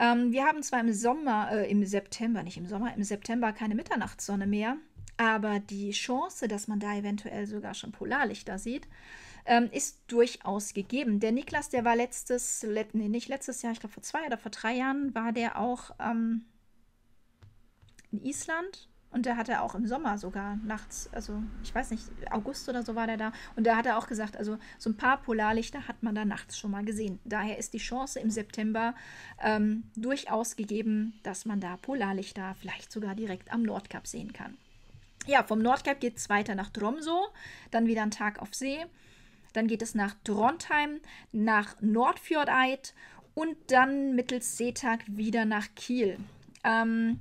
Ähm, wir haben zwar im Sommer, äh, im September, nicht im Sommer, im September keine Mitternachtssonne mehr, aber die Chance, dass man da eventuell sogar schon Polarlichter sieht, ähm, ist durchaus gegeben. Der Niklas, der war letztes, let, nee, nicht letztes Jahr, ich glaube vor zwei oder vor drei Jahren, war der auch ähm, in Island und der hatte auch im Sommer sogar nachts, also ich weiß nicht, August oder so war der da. Und da hat er auch gesagt, also so ein paar Polarlichter hat man da nachts schon mal gesehen. Daher ist die Chance im September ähm, durchaus gegeben, dass man da Polarlichter vielleicht sogar direkt am Nordkap sehen kann. Ja, vom Nordkap geht es weiter nach Tromso, dann wieder ein Tag auf See. Dann geht es nach Trondheim, nach Nordfjordeid und dann mittels Seetag wieder nach Kiel. Ähm,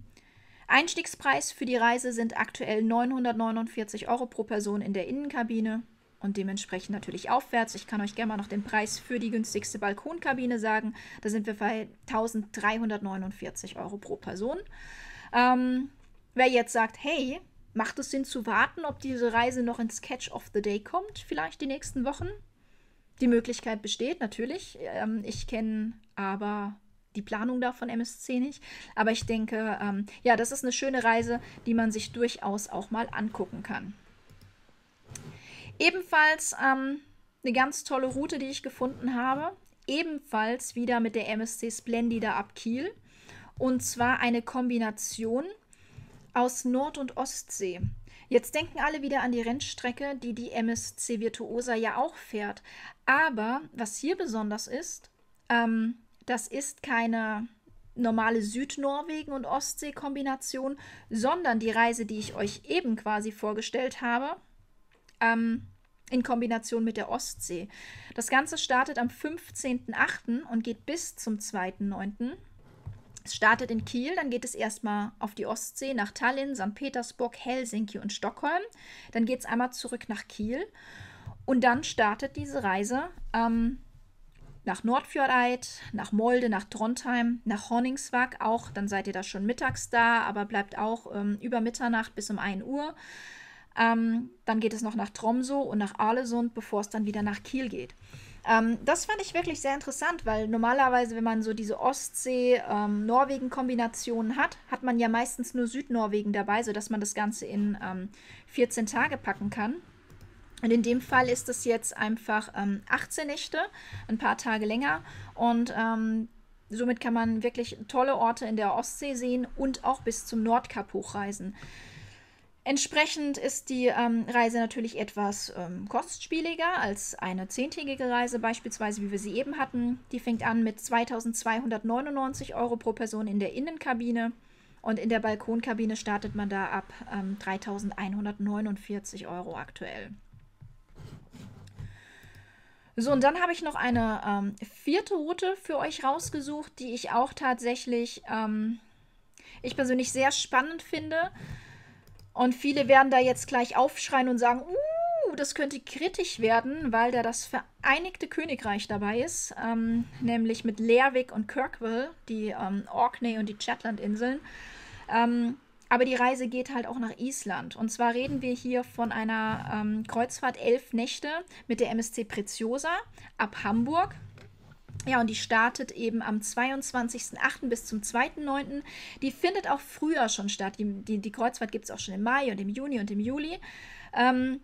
Einstiegspreis für die Reise sind aktuell 949 Euro pro Person in der Innenkabine und dementsprechend natürlich aufwärts. Ich kann euch gerne mal noch den Preis für die günstigste Balkonkabine sagen. Da sind wir bei 1349 Euro pro Person. Ähm, wer jetzt sagt, hey, macht es Sinn zu warten, ob diese Reise noch ins Catch of the Day kommt, vielleicht die nächsten Wochen? Die Möglichkeit besteht natürlich. Ähm, ich kenne aber die Planung da von MSC nicht. Aber ich denke, ähm, ja, das ist eine schöne Reise, die man sich durchaus auch mal angucken kann. Ebenfalls ähm, eine ganz tolle Route, die ich gefunden habe. Ebenfalls wieder mit der MSC Splendida ab Kiel. Und zwar eine Kombination aus Nord- und Ostsee. Jetzt denken alle wieder an die Rennstrecke, die die MSC Virtuosa ja auch fährt. Aber was hier besonders ist, ähm, das ist keine normale Südnorwegen- und Ostsee-Kombination, sondern die Reise, die ich euch eben quasi vorgestellt habe, ähm, in Kombination mit der Ostsee. Das Ganze startet am 15.08. und geht bis zum 2.09. Es startet in Kiel, dann geht es erstmal auf die Ostsee nach Tallinn, St. Petersburg, Helsinki und Stockholm. Dann geht es einmal zurück nach Kiel und dann startet diese Reise am nach Nordfjordeid, nach Molde, nach Trondheim, nach Honningsvag auch. Dann seid ihr da schon mittags da, aber bleibt auch ähm, über Mitternacht bis um 1 Uhr. Ähm, dann geht es noch nach Tromso und nach Arlesund, bevor es dann wieder nach Kiel geht. Ähm, das fand ich wirklich sehr interessant, weil normalerweise, wenn man so diese Ostsee-Norwegen-Kombinationen hat, hat man ja meistens nur Südnorwegen dabei, sodass man das Ganze in 14 ähm, Tage packen kann. Und in dem Fall ist es jetzt einfach ähm, 18 Nächte, ein paar Tage länger. Und ähm, somit kann man wirklich tolle Orte in der Ostsee sehen und auch bis zum Nordkap hochreisen. Entsprechend ist die ähm, Reise natürlich etwas ähm, kostspieliger als eine zehntägige Reise, beispielsweise wie wir sie eben hatten. Die fängt an mit 2299 Euro pro Person in der Innenkabine und in der Balkonkabine startet man da ab ähm, 3149 Euro aktuell. So, und dann habe ich noch eine ähm, vierte Route für euch rausgesucht, die ich auch tatsächlich, ähm, ich persönlich sehr spannend finde. Und viele werden da jetzt gleich aufschreien und sagen, uh, das könnte kritisch werden, weil da das Vereinigte Königreich dabei ist, ähm, nämlich mit Lerwick und Kirkwall, die ähm, Orkney und die Shetland-Inseln. Aber die Reise geht halt auch nach Island. Und zwar reden wir hier von einer ähm, Kreuzfahrt elf Nächte mit der MSC Preziosa ab Hamburg. Ja, und die startet eben am 22.08. bis zum 2.09. Die findet auch früher schon statt. Die, die, die Kreuzfahrt gibt es auch schon im Mai und im Juni und im Juli. Ähm,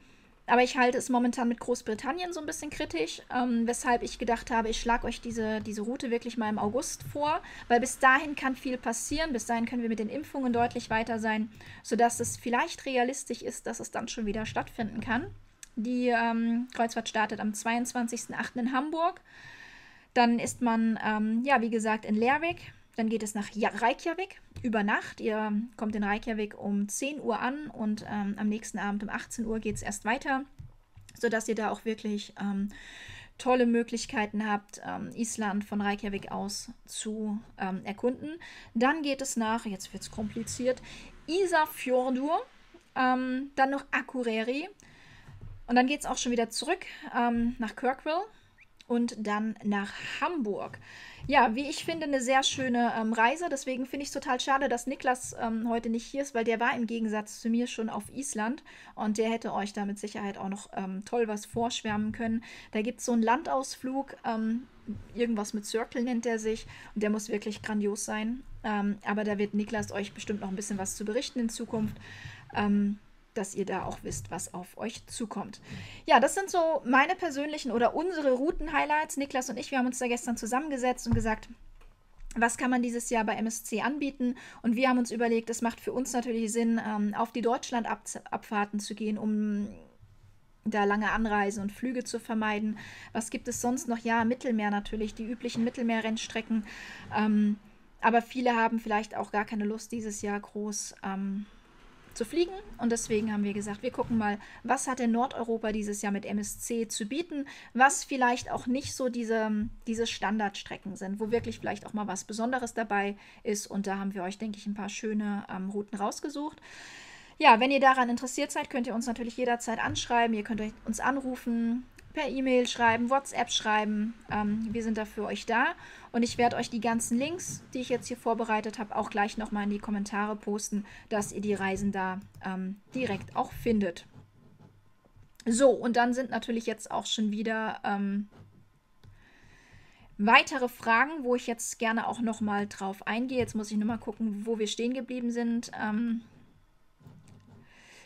aber ich halte es momentan mit Großbritannien so ein bisschen kritisch, ähm, weshalb ich gedacht habe, ich schlage euch diese, diese Route wirklich mal im August vor, weil bis dahin kann viel passieren. Bis dahin können wir mit den Impfungen deutlich weiter sein, sodass es vielleicht realistisch ist, dass es dann schon wieder stattfinden kann. Die ähm, Kreuzfahrt startet am 22.08. in Hamburg. Dann ist man, ähm, ja, wie gesagt, in Lerwick. Dann geht es nach Reykjavik über Nacht. Ihr kommt in Reykjavik um 10 Uhr an und ähm, am nächsten Abend um 18 Uhr geht es erst weiter, sodass ihr da auch wirklich ähm, tolle Möglichkeiten habt, ähm, Island von Reykjavik aus zu ähm, erkunden. Dann geht es nach, jetzt wird es kompliziert, Isafjordur, ähm, dann noch Akureyri und dann geht es auch schon wieder zurück ähm, nach Kirkwall und dann nach Hamburg. Ja, wie ich finde, eine sehr schöne ähm, Reise. Deswegen finde ich es total schade, dass Niklas ähm, heute nicht hier ist, weil der war im Gegensatz zu mir schon auf Island und der hätte euch da mit Sicherheit auch noch ähm, toll was vorschwärmen können. Da gibt es so einen Landausflug, ähm, irgendwas mit Circle nennt er sich und der muss wirklich grandios sein. Ähm, aber da wird Niklas euch bestimmt noch ein bisschen was zu berichten in Zukunft. Ähm, dass ihr da auch wisst, was auf euch zukommt. Ja, das sind so meine persönlichen oder unsere Routen-Highlights. Niklas und ich, wir haben uns da gestern zusammengesetzt und gesagt, was kann man dieses Jahr bei MSC anbieten? Und wir haben uns überlegt, es macht für uns natürlich Sinn, ähm, auf die Deutschlandabfahrten zu gehen, um da lange Anreisen und Flüge zu vermeiden. Was gibt es sonst noch? Ja, Mittelmeer natürlich, die üblichen Mittelmeerrennstrecken. Ähm, aber viele haben vielleicht auch gar keine Lust, dieses Jahr groß ähm, zu fliegen. Und deswegen haben wir gesagt, wir gucken mal, was hat denn Nordeuropa dieses Jahr mit MSC zu bieten, was vielleicht auch nicht so diese, diese Standardstrecken sind, wo wirklich vielleicht auch mal was Besonderes dabei ist. Und da haben wir euch, denke ich, ein paar schöne ähm, Routen rausgesucht. Ja, wenn ihr daran interessiert seid, könnt ihr uns natürlich jederzeit anschreiben. Ihr könnt uns anrufen per E-Mail schreiben, WhatsApp schreiben. Ähm, wir sind da für euch da. Und ich werde euch die ganzen Links, die ich jetzt hier vorbereitet habe, auch gleich nochmal in die Kommentare posten, dass ihr die Reisen da ähm, direkt auch findet. So, und dann sind natürlich jetzt auch schon wieder ähm, weitere Fragen, wo ich jetzt gerne auch nochmal drauf eingehe. Jetzt muss ich nochmal gucken, wo wir stehen geblieben sind. Ähm,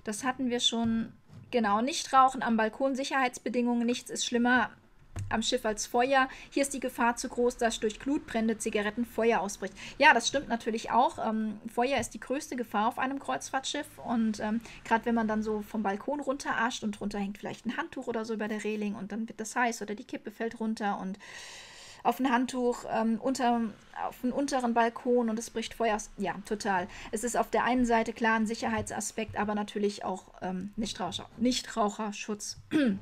das hatten wir schon Genau, nicht rauchen am Balkon, Sicherheitsbedingungen, nichts ist schlimmer am Schiff als Feuer. Hier ist die Gefahr zu groß, dass durch Glutbrände, Zigaretten Feuer ausbricht. Ja, das stimmt natürlich auch. Ähm, Feuer ist die größte Gefahr auf einem Kreuzfahrtschiff. Und ähm, gerade wenn man dann so vom Balkon runterascht und drunter hängt vielleicht ein Handtuch oder so über der Reling und dann wird das heiß oder die Kippe fällt runter und auf ein Handtuch ähm, unter, auf einen unteren Balkon und es bricht Feuer. Ja, total. Es ist auf der einen Seite klar ein Sicherheitsaspekt, aber natürlich auch ähm, Nichtraucher, Nichtraucherschutz.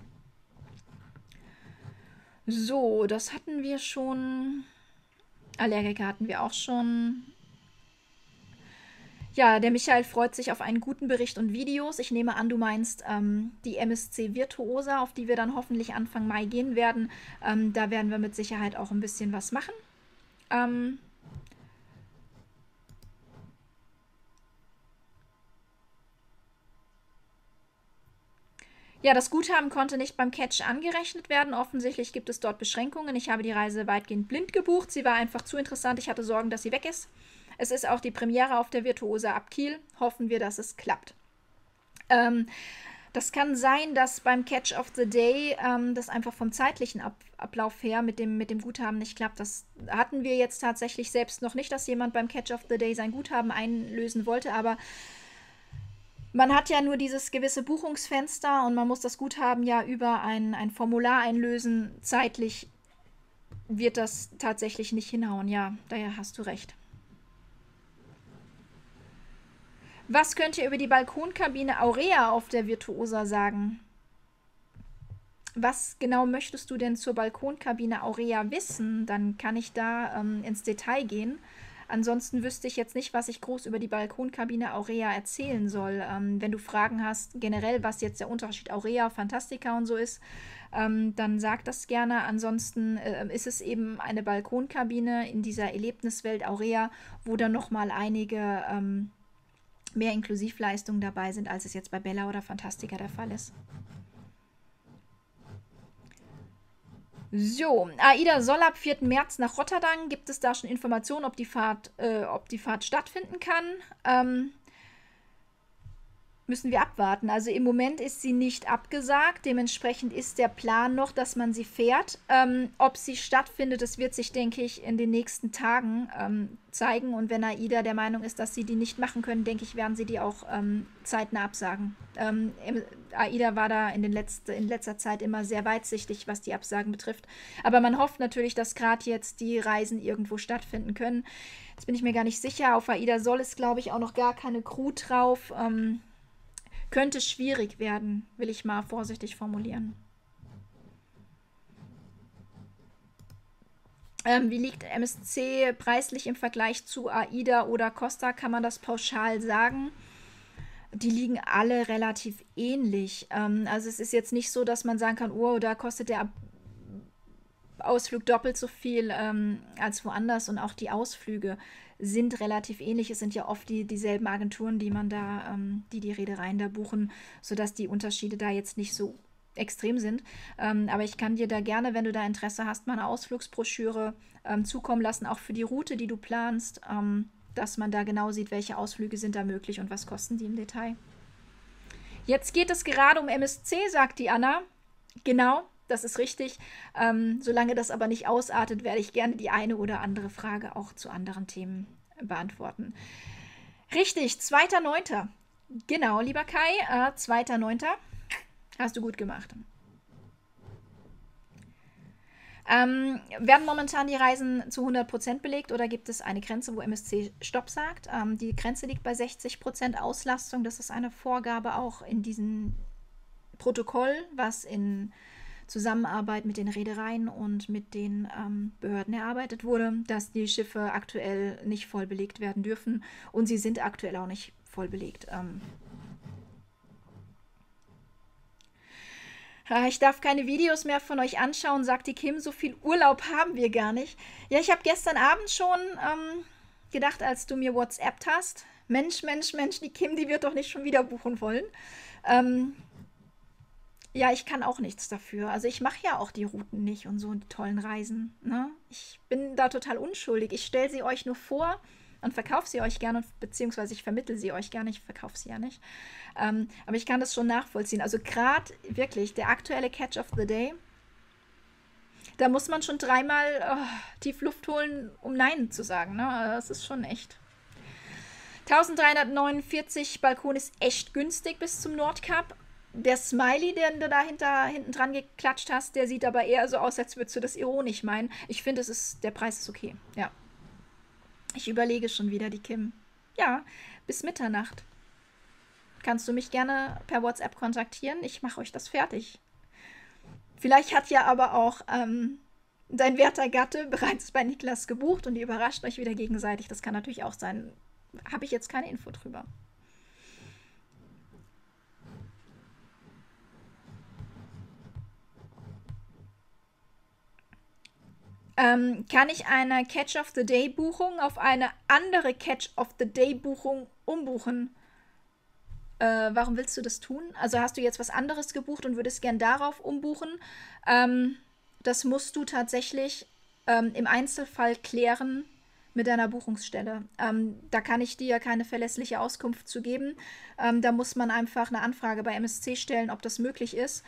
so, das hatten wir schon. Allergiker hatten wir auch schon. Ja, der Michael freut sich auf einen guten Bericht und Videos. Ich nehme an, du meinst ähm, die MSC Virtuosa, auf die wir dann hoffentlich Anfang Mai gehen werden. Ähm, da werden wir mit Sicherheit auch ein bisschen was machen. Ähm, Ja, das Guthaben konnte nicht beim Catch angerechnet werden. Offensichtlich gibt es dort Beschränkungen. Ich habe die Reise weitgehend blind gebucht. Sie war einfach zu interessant. Ich hatte Sorgen, dass sie weg ist. Es ist auch die Premiere auf der Virtuosa ab Kiel. Hoffen wir, dass es klappt. Ähm, das kann sein, dass beim Catch of the Day ähm, das einfach vom zeitlichen Ab Ablauf her mit dem, mit dem Guthaben nicht klappt. Das hatten wir jetzt tatsächlich selbst noch nicht, dass jemand beim Catch of the Day sein Guthaben einlösen wollte, aber man hat ja nur dieses gewisse Buchungsfenster und man muss das Guthaben ja über ein, ein Formular einlösen. Zeitlich wird das tatsächlich nicht hinhauen. Ja, daher hast du recht. Was könnt ihr über die Balkonkabine Aurea auf der Virtuosa sagen? Was genau möchtest du denn zur Balkonkabine Aurea wissen? Dann kann ich da ähm, ins Detail gehen. Ansonsten wüsste ich jetzt nicht, was ich groß über die Balkonkabine Aurea erzählen soll. Ähm, wenn du Fragen hast, generell, was jetzt der Unterschied Aurea, Fantastica und so ist, ähm, dann sag das gerne. Ansonsten äh, ist es eben eine Balkonkabine in dieser Erlebniswelt Aurea, wo dann nochmal einige ähm, mehr Inklusivleistungen dabei sind, als es jetzt bei Bella oder Fantastica der Fall ist. So, AIDA soll ab 4. März nach Rotterdam. Gibt es da schon Informationen, ob die Fahrt, äh, ob die Fahrt stattfinden kann? Ähm, müssen wir abwarten. Also im Moment ist sie nicht abgesagt. Dementsprechend ist der Plan noch, dass man sie fährt. Ähm, ob sie stattfindet, das wird sich, denke ich, in den nächsten Tagen ähm, zeigen. Und wenn AIDA der Meinung ist, dass sie die nicht machen können, denke ich, werden sie die auch ähm, zeitnah absagen. Ähm, AIDA war da in, den letzte, in letzter Zeit immer sehr weitsichtig, was die Absagen betrifft. Aber man hofft natürlich, dass gerade jetzt die Reisen irgendwo stattfinden können. Jetzt bin ich mir gar nicht sicher. Auf AIDA soll es, glaube ich, auch noch gar keine Crew drauf. Ähm, könnte schwierig werden, will ich mal vorsichtig formulieren. Ähm, wie liegt MSC preislich im Vergleich zu AIDA oder Costa? Kann man das pauschal sagen? Die liegen alle relativ ähnlich. Ähm, also es ist jetzt nicht so, dass man sagen kann, oh, da kostet der Ausflug doppelt so viel ähm, als woanders und auch die Ausflüge sind relativ ähnlich. Es sind ja oft die, dieselben Agenturen, die man da, ähm, die die Reedereien da buchen, sodass die Unterschiede da jetzt nicht so extrem sind. Ähm, aber ich kann dir da gerne, wenn du da Interesse hast, mal eine Ausflugsbroschüre ähm, zukommen lassen, auch für die Route, die du planst, ähm, dass man da genau sieht, welche Ausflüge sind da möglich und was kosten die im Detail. Jetzt geht es gerade um MSC, sagt die Anna. Genau, das ist richtig. Ähm, solange das aber nicht ausartet, werde ich gerne die eine oder andere Frage auch zu anderen Themen beantworten. Richtig, 2.9. Genau, lieber Kai, äh, 2.9. Hast du gut gemacht. Ähm, werden momentan die Reisen zu 100% belegt oder gibt es eine Grenze, wo MSC Stopp sagt? Ähm, die Grenze liegt bei 60% Auslastung. Das ist eine Vorgabe auch in diesem Protokoll, was in Zusammenarbeit mit den Reedereien und mit den ähm, Behörden erarbeitet wurde, dass die Schiffe aktuell nicht voll belegt werden dürfen und sie sind aktuell auch nicht voll belegt. Ähm, ah, Ich darf keine Videos mehr von euch anschauen, sagt die Kim. So viel Urlaub haben wir gar nicht. Ja, ich habe gestern Abend schon ähm, gedacht, als du mir WhatsApp hast. Mensch, Mensch, Mensch, die Kim, die wird doch nicht schon wieder buchen wollen. Ähm, ja, ich kann auch nichts dafür. Also ich mache ja auch die Routen nicht und so die tollen Reisen. Ne? Ich bin da total unschuldig. Ich stelle sie euch nur vor und verkaufe sie euch gerne, beziehungsweise ich vermittle sie euch gerne, ich verkaufe sie ja nicht. Ähm, aber ich kann das schon nachvollziehen. Also gerade wirklich der aktuelle Catch of the Day, da muss man schon dreimal oh, tief Luft holen, um Nein zu sagen. Ne? Das ist schon echt. 1349 Balkon ist echt günstig bis zum Nordkap der Smiley, den du da hinten dran geklatscht hast, der sieht aber eher so aus, als würdest du das ironisch meinen. Ich finde, es ist, der Preis ist okay. Ja. Ich überlege schon wieder die Kim. Ja, bis Mitternacht. Kannst du mich gerne per WhatsApp kontaktieren? Ich mache euch das fertig. Vielleicht hat ja aber auch ähm, dein werter Gatte bereits bei Niklas gebucht und die überrascht euch wieder gegenseitig. Das kann natürlich auch sein. Habe ich jetzt keine Info drüber. Ähm, kann ich eine Catch of the Day Buchung auf eine andere Catch of the Day Buchung umbuchen. Äh, warum willst du das tun? Also hast du jetzt was anderes gebucht und würdest gern darauf umbuchen? Ähm, das musst du tatsächlich ähm, im Einzelfall klären mit deiner Buchungsstelle. Ähm, da kann ich dir keine verlässliche Auskunft zu geben. Ähm, da muss man einfach eine Anfrage bei MSC stellen, ob das möglich ist.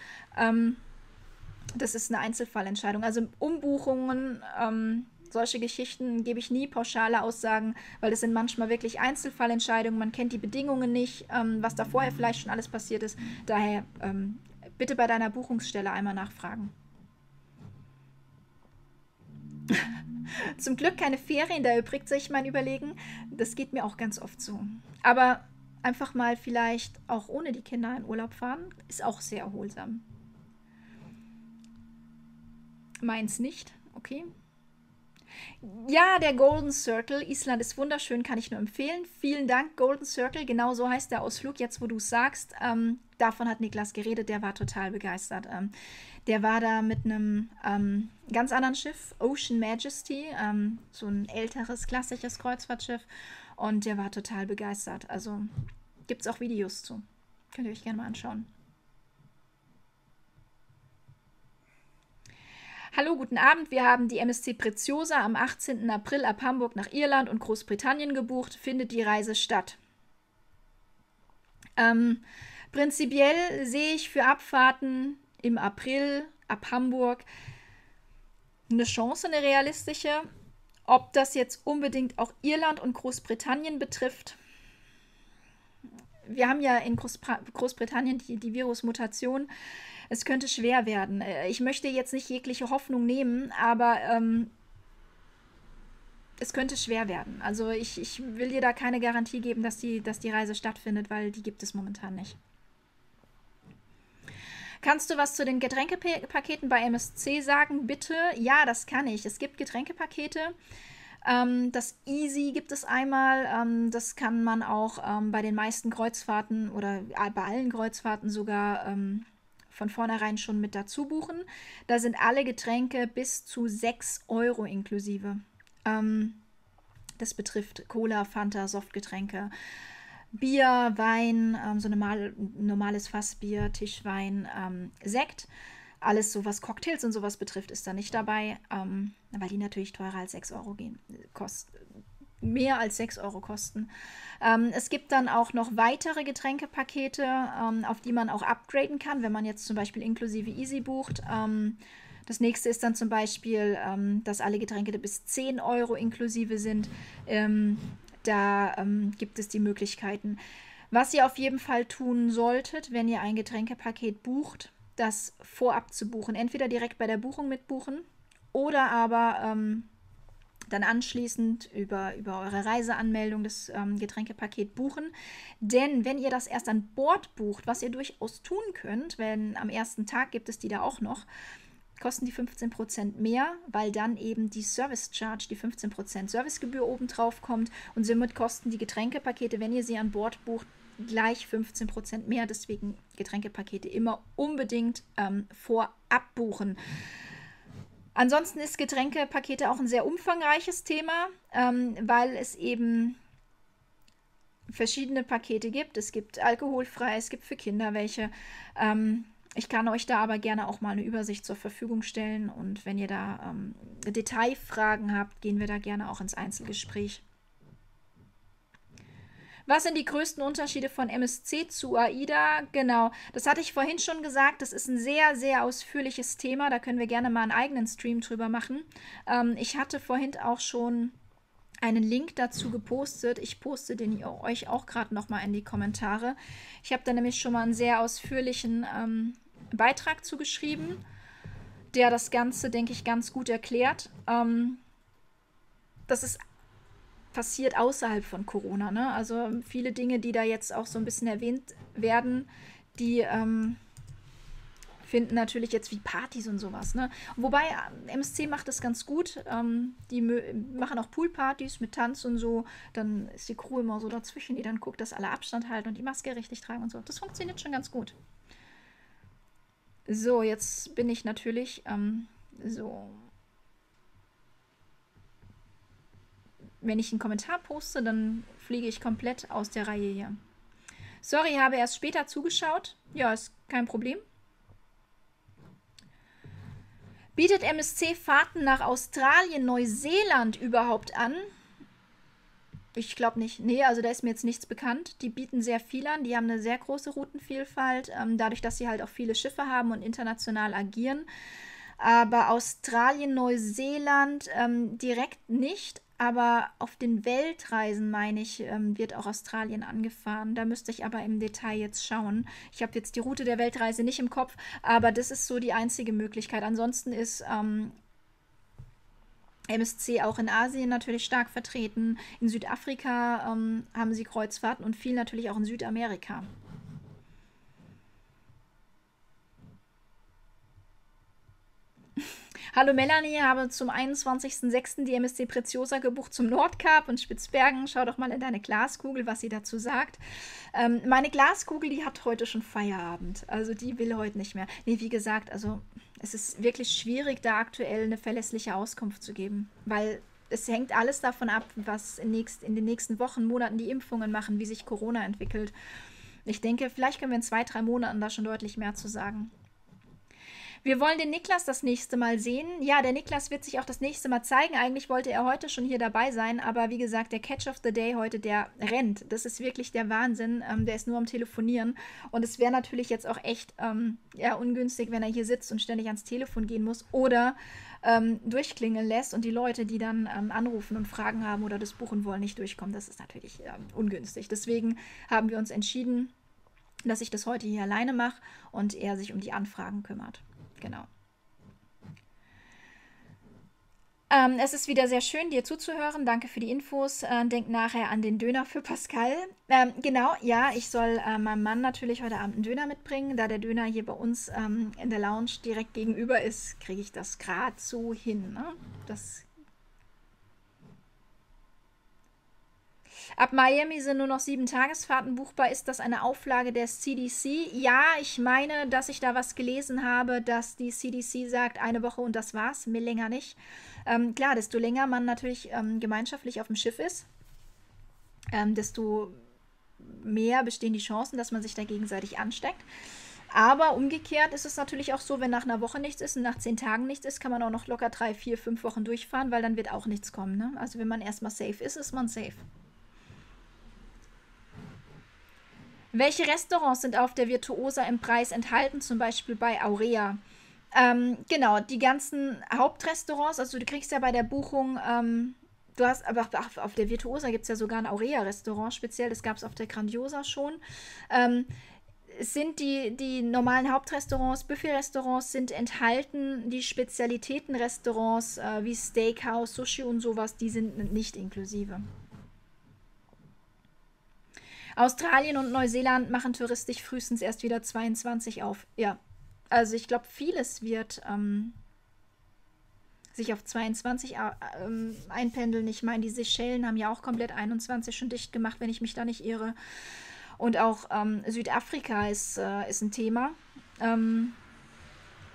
Das ist eine Einzelfallentscheidung. Also Umbuchungen, ähm, solche Geschichten gebe ich nie pauschale Aussagen, weil das sind manchmal wirklich Einzelfallentscheidungen. Man kennt die Bedingungen nicht, ähm, was da vorher vielleicht schon alles passiert ist. Daher ähm, bitte bei deiner Buchungsstelle einmal nachfragen. Zum Glück keine Ferien, da erübrigt sich mein Überlegen. Das geht mir auch ganz oft so. Aber einfach mal vielleicht auch ohne die Kinder in Urlaub fahren, ist auch sehr erholsam. Meins nicht, okay. Ja, der Golden Circle. Island ist wunderschön, kann ich nur empfehlen. Vielen Dank, Golden Circle. Genau so heißt der Ausflug, jetzt wo du es sagst. Ähm, davon hat Niklas geredet, der war total begeistert. Ähm, der war da mit einem ähm, ganz anderen Schiff, Ocean Majesty, ähm, so ein älteres, klassisches Kreuzfahrtschiff. Und der war total begeistert. Also gibt es auch Videos zu. Könnt ihr euch gerne mal anschauen. Hallo, guten Abend. Wir haben die MSC Preziosa am 18. April ab Hamburg nach Irland und Großbritannien gebucht. Findet die Reise statt? Ähm, prinzipiell sehe ich für Abfahrten im April ab Hamburg eine Chance, eine realistische. Ob das jetzt unbedingt auch Irland und Großbritannien betrifft, wir haben ja in Großbritannien die, die Virusmutation es könnte schwer werden. Äh, ich möchte jetzt nicht jegliche Hoffnung nehmen, aber ähm, es könnte schwer werden. Also ich, ich will dir da keine Garantie geben, dass die, dass die Reise stattfindet, weil die gibt es momentan nicht. Kannst du was zu den Getränkepaketen bei MSC sagen, bitte? Ja, das kann ich. Es gibt Getränkepakete. Ähm, das Easy gibt es einmal. Ähm, das kann man auch ähm, bei den meisten Kreuzfahrten oder äh, bei allen Kreuzfahrten sogar ähm, von vornherein schon mit dazu buchen. Da sind alle Getränke bis zu 6 Euro inklusive. Ähm, das betrifft Cola, Fanta, Softgetränke, Bier, Wein, ähm, so normal, normales Fassbier, Tischwein, ähm, Sekt. Alles so, was Cocktails und sowas betrifft, ist da nicht dabei, ähm, weil die natürlich teurer als 6 Euro gehen, kost, mehr als 6 Euro kosten. Ähm, es gibt dann auch noch weitere Getränkepakete, ähm, auf die man auch upgraden kann, wenn man jetzt zum Beispiel inklusive Easy bucht. Ähm, das nächste ist dann zum Beispiel, ähm, dass alle Getränke bis 10 Euro inklusive sind. Ähm, da ähm, gibt es die Möglichkeiten. Was ihr auf jeden Fall tun solltet, wenn ihr ein Getränkepaket bucht, das vorab zu buchen. Entweder direkt bei der Buchung mitbuchen oder aber dann anschließend über, über eure Reiseanmeldung das ähm, Getränkepaket buchen. Denn wenn ihr das erst an Bord bucht, was ihr durchaus tun könnt, wenn am ersten Tag gibt es die da auch noch, kosten die 15% mehr, weil dann eben die Service Charge, die 15% Servicegebühr obendrauf kommt und somit kosten die Getränkepakete, wenn ihr sie an Bord bucht, gleich 15% mehr. Deswegen Getränkepakete immer unbedingt ähm, vorab buchen. Ansonsten ist Getränkepakete auch ein sehr umfangreiches Thema, ähm, weil es eben verschiedene Pakete gibt. Es gibt alkoholfrei, es gibt für Kinder welche. Ähm, ich kann euch da aber gerne auch mal eine Übersicht zur Verfügung stellen und wenn ihr da ähm, Detailfragen habt, gehen wir da gerne auch ins Einzelgespräch. Was sind die größten Unterschiede von MSC zu AIDA? Genau, das hatte ich vorhin schon gesagt. Das ist ein sehr, sehr ausführliches Thema. Da können wir gerne mal einen eigenen Stream drüber machen. Ähm, ich hatte vorhin auch schon einen Link dazu gepostet. Ich poste den euch auch gerade noch mal in die Kommentare. Ich habe da nämlich schon mal einen sehr ausführlichen ähm, Beitrag zugeschrieben, der das Ganze, denke ich, ganz gut erklärt. Ähm, das ist passiert außerhalb von Corona. Ne? Also viele Dinge, die da jetzt auch so ein bisschen erwähnt werden, die ähm, finden natürlich jetzt wie Partys und sowas. Ne? Wobei MSC macht das ganz gut. Ähm, die machen auch Poolpartys mit Tanz und so. Dann ist die Crew immer so dazwischen, die dann guckt, dass alle Abstand halten und die Maske richtig tragen und so. Das funktioniert schon ganz gut. So, jetzt bin ich natürlich ähm, so wenn ich einen Kommentar poste, dann fliege ich komplett aus der Reihe hier. Sorry, habe erst später zugeschaut. Ja, ist kein Problem. Bietet MSC Fahrten nach Australien, Neuseeland überhaupt an? Ich glaube nicht. Nee, also da ist mir jetzt nichts bekannt. Die bieten sehr viel an. Die haben eine sehr große Routenvielfalt, ähm, dadurch, dass sie halt auch viele Schiffe haben und international agieren. Aber Australien, Neuseeland ähm, direkt nicht. Aber auf den Weltreisen, meine ich, ähm, wird auch Australien angefahren. Da müsste ich aber im Detail jetzt schauen. Ich habe jetzt die Route der Weltreise nicht im Kopf, aber das ist so die einzige Möglichkeit. Ansonsten ist ähm, MSC auch in Asien natürlich stark vertreten. In Südafrika ähm, haben sie Kreuzfahrten und viel natürlich auch in Südamerika. Hallo Melanie, habe zum 21.06. die MSC Preziosa gebucht zum Nordkap und Spitzbergen. Schau doch mal in deine Glaskugel, was sie dazu sagt. Ähm, meine Glaskugel, die hat heute schon Feierabend. Also die will heute nicht mehr. Nee, wie gesagt, also es ist wirklich schwierig, da aktuell eine verlässliche Auskunft zu geben, weil es hängt alles davon ab, was in, nächst, in den nächsten Wochen, Monaten die Impfungen machen, wie sich Corona entwickelt. Ich denke, vielleicht können wir in zwei, drei Monaten da schon deutlich mehr zu sagen. Wir wollen den Niklas das nächste Mal sehen. Ja, der Niklas wird sich auch das nächste Mal zeigen. Eigentlich wollte er heute schon hier dabei sein, aber wie gesagt, der Catch of the Day heute, der rennt. Das ist wirklich der Wahnsinn. Ähm, der ist nur am Telefonieren. Und es wäre natürlich jetzt auch echt ähm, ja, ungünstig, wenn er hier sitzt und ständig ans Telefon gehen muss oder ähm, durchklingeln lässt und die Leute, die dann ähm, anrufen und Fragen haben oder das buchen wollen, nicht durchkommen. Das ist natürlich ähm, ungünstig. Deswegen haben wir uns entschieden, dass ich das heute hier alleine mache und er sich um die Anfragen kümmert. Genau. Ähm, es ist wieder sehr schön, dir zuzuhören. Danke für die Infos. Äh, denk nachher an den Döner für Pascal. Ähm, genau, ja, ich soll äh, meinem Mann natürlich heute Abend einen Döner mitbringen. Da der Döner hier bei uns ähm, in der Lounge direkt gegenüber ist, kriege ich das gerade so hin. Ne? Das Ab Miami sind nur noch sieben Tagesfahrten buchbar. Ist das eine Auflage der CDC? Ja, ich meine, dass ich da was gelesen habe, dass die CDC sagt, eine Woche und das war's, mir länger nicht. Ähm, klar, desto länger man natürlich ähm, gemeinschaftlich auf dem Schiff ist, ähm, desto mehr bestehen die Chancen, dass man sich da gegenseitig ansteckt. Aber umgekehrt ist es natürlich auch so, wenn nach einer Woche nichts ist und nach zehn Tagen nichts ist, kann man auch noch locker drei, vier, fünf Wochen durchfahren, weil dann wird auch nichts kommen. Ne? Also wenn man erstmal safe ist, ist man safe. Welche Restaurants sind auf der Virtuosa im Preis enthalten, zum Beispiel bei Aurea? Ähm, genau, die ganzen Hauptrestaurants, also du kriegst ja bei der Buchung, ähm, du hast, aber auf der Virtuosa gibt es ja sogar ein Aurea-Restaurant, speziell, das gab es auf der Grandiosa schon. Ähm, sind die, die normalen Hauptrestaurants, Buffet-Restaurants sind enthalten, die Spezialitätenrestaurants äh, wie Steakhouse, Sushi und sowas, die sind nicht inklusive. Australien und Neuseeland machen touristisch frühestens erst wieder 22 auf. Ja, also ich glaube, vieles wird ähm, sich auf 22 äh, ähm, einpendeln. Ich meine, die Seychellen haben ja auch komplett 21 schon dicht gemacht, wenn ich mich da nicht irre. Und auch ähm, Südafrika ist, äh, ist ein Thema. Ähm,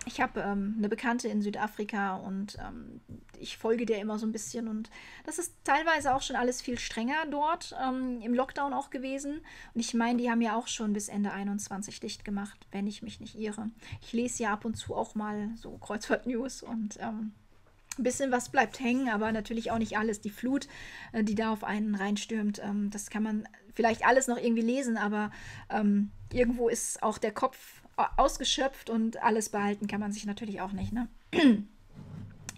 ich habe ähm, eine Bekannte in Südafrika und ähm, ich folge der immer so ein bisschen und das ist teilweise auch schon alles viel strenger dort, ähm, im Lockdown auch gewesen. Und ich meine, die haben ja auch schon bis Ende 21 dicht gemacht, wenn ich mich nicht irre. Ich lese ja ab und zu auch mal so Kreuzfahrt-News und ähm, ein bisschen was bleibt hängen, aber natürlich auch nicht alles. Die Flut, äh, die da auf einen reinstürmt, ähm, das kann man vielleicht alles noch irgendwie lesen, aber ähm, irgendwo ist auch der Kopf ausgeschöpft und alles behalten kann man sich natürlich auch nicht. Ne?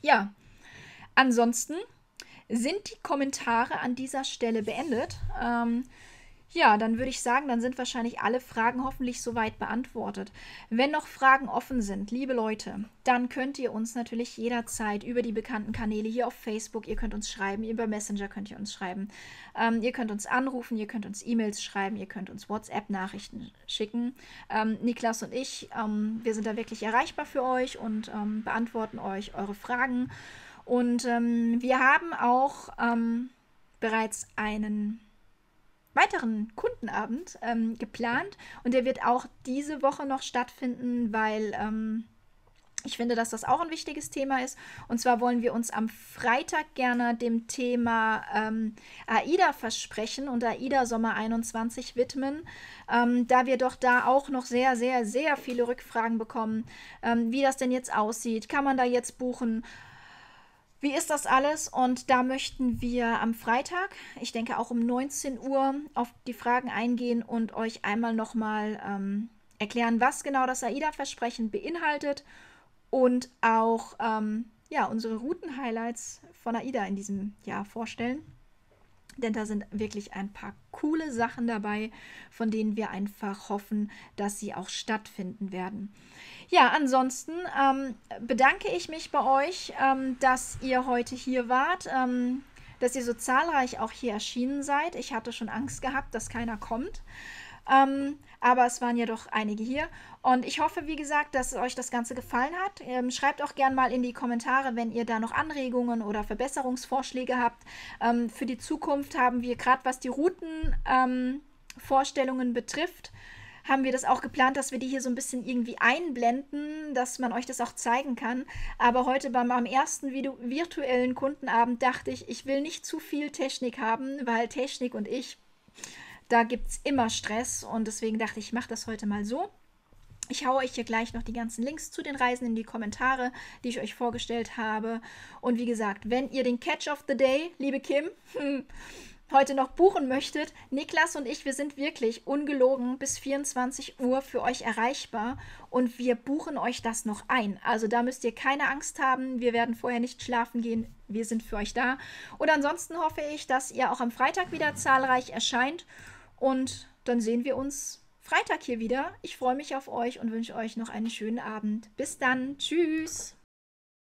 ja, ansonsten sind die Kommentare an dieser Stelle beendet. Ähm, ja, dann würde ich sagen, dann sind wahrscheinlich alle Fragen hoffentlich soweit beantwortet. Wenn noch Fragen offen sind, liebe Leute, dann könnt ihr uns natürlich jederzeit über die bekannten Kanäle hier auf Facebook, ihr könnt uns schreiben, über Messenger könnt ihr uns schreiben, ähm, ihr könnt uns anrufen, ihr könnt uns E-Mails schreiben, ihr könnt uns WhatsApp-Nachrichten schicken. Ähm, Niklas und ich, ähm, wir sind da wirklich erreichbar für euch und ähm, beantworten euch eure Fragen. Und ähm, wir haben auch ähm, bereits einen weiteren Kundenabend ähm, geplant und der wird auch diese Woche noch stattfinden, weil ähm, Ich finde, dass das auch ein wichtiges Thema ist. Und zwar wollen wir uns am Freitag gerne dem Thema ähm, AIDA versprechen und AIDA Sommer 21 widmen, ähm, da wir doch da auch noch sehr, sehr, sehr viele Rückfragen bekommen, ähm, wie das denn jetzt aussieht. Kann man da jetzt buchen? Wie ist das alles? Und da möchten wir am Freitag, ich denke auch um 19 Uhr, auf die Fragen eingehen und euch einmal nochmal ähm, erklären, was genau das AIDA-Versprechen beinhaltet und auch ähm, ja, unsere Routen-Highlights von AIDA in diesem Jahr vorstellen. Denn da sind wirklich ein paar coole Sachen dabei, von denen wir einfach hoffen, dass sie auch stattfinden werden. Ja, ansonsten ähm, bedanke ich mich bei euch, ähm, dass ihr heute hier wart, ähm, dass ihr so zahlreich auch hier erschienen seid. Ich hatte schon Angst gehabt, dass keiner kommt. Ähm, aber es waren ja doch einige hier. Und ich hoffe, wie gesagt, dass euch das Ganze gefallen hat. Ähm, schreibt auch gerne mal in die Kommentare, wenn ihr da noch Anregungen oder Verbesserungsvorschläge habt. Ähm, für die Zukunft haben wir gerade, was die Routenvorstellungen betrifft, haben wir das auch geplant, dass wir die hier so ein bisschen irgendwie einblenden, dass man euch das auch zeigen kann. Aber heute beim am ersten Video, virtuellen Kundenabend dachte ich, ich will nicht zu viel Technik haben, weil Technik und ich da gibt es immer Stress und deswegen dachte ich, ich mache das heute mal so. Ich haue euch hier gleich noch die ganzen Links zu den Reisen in die Kommentare, die ich euch vorgestellt habe. Und wie gesagt, wenn ihr den Catch of the Day, liebe Kim, heute noch buchen möchtet, Niklas und ich, wir sind wirklich ungelogen bis 24 Uhr für euch erreichbar und wir buchen euch das noch ein. Also da müsst ihr keine Angst haben. Wir werden vorher nicht schlafen gehen. Wir sind für euch da. Und ansonsten hoffe ich, dass ihr auch am Freitag wieder zahlreich erscheint und dann sehen wir uns Freitag hier wieder. Ich freue mich auf euch und wünsche euch noch einen schönen Abend. Bis dann. Tschüss.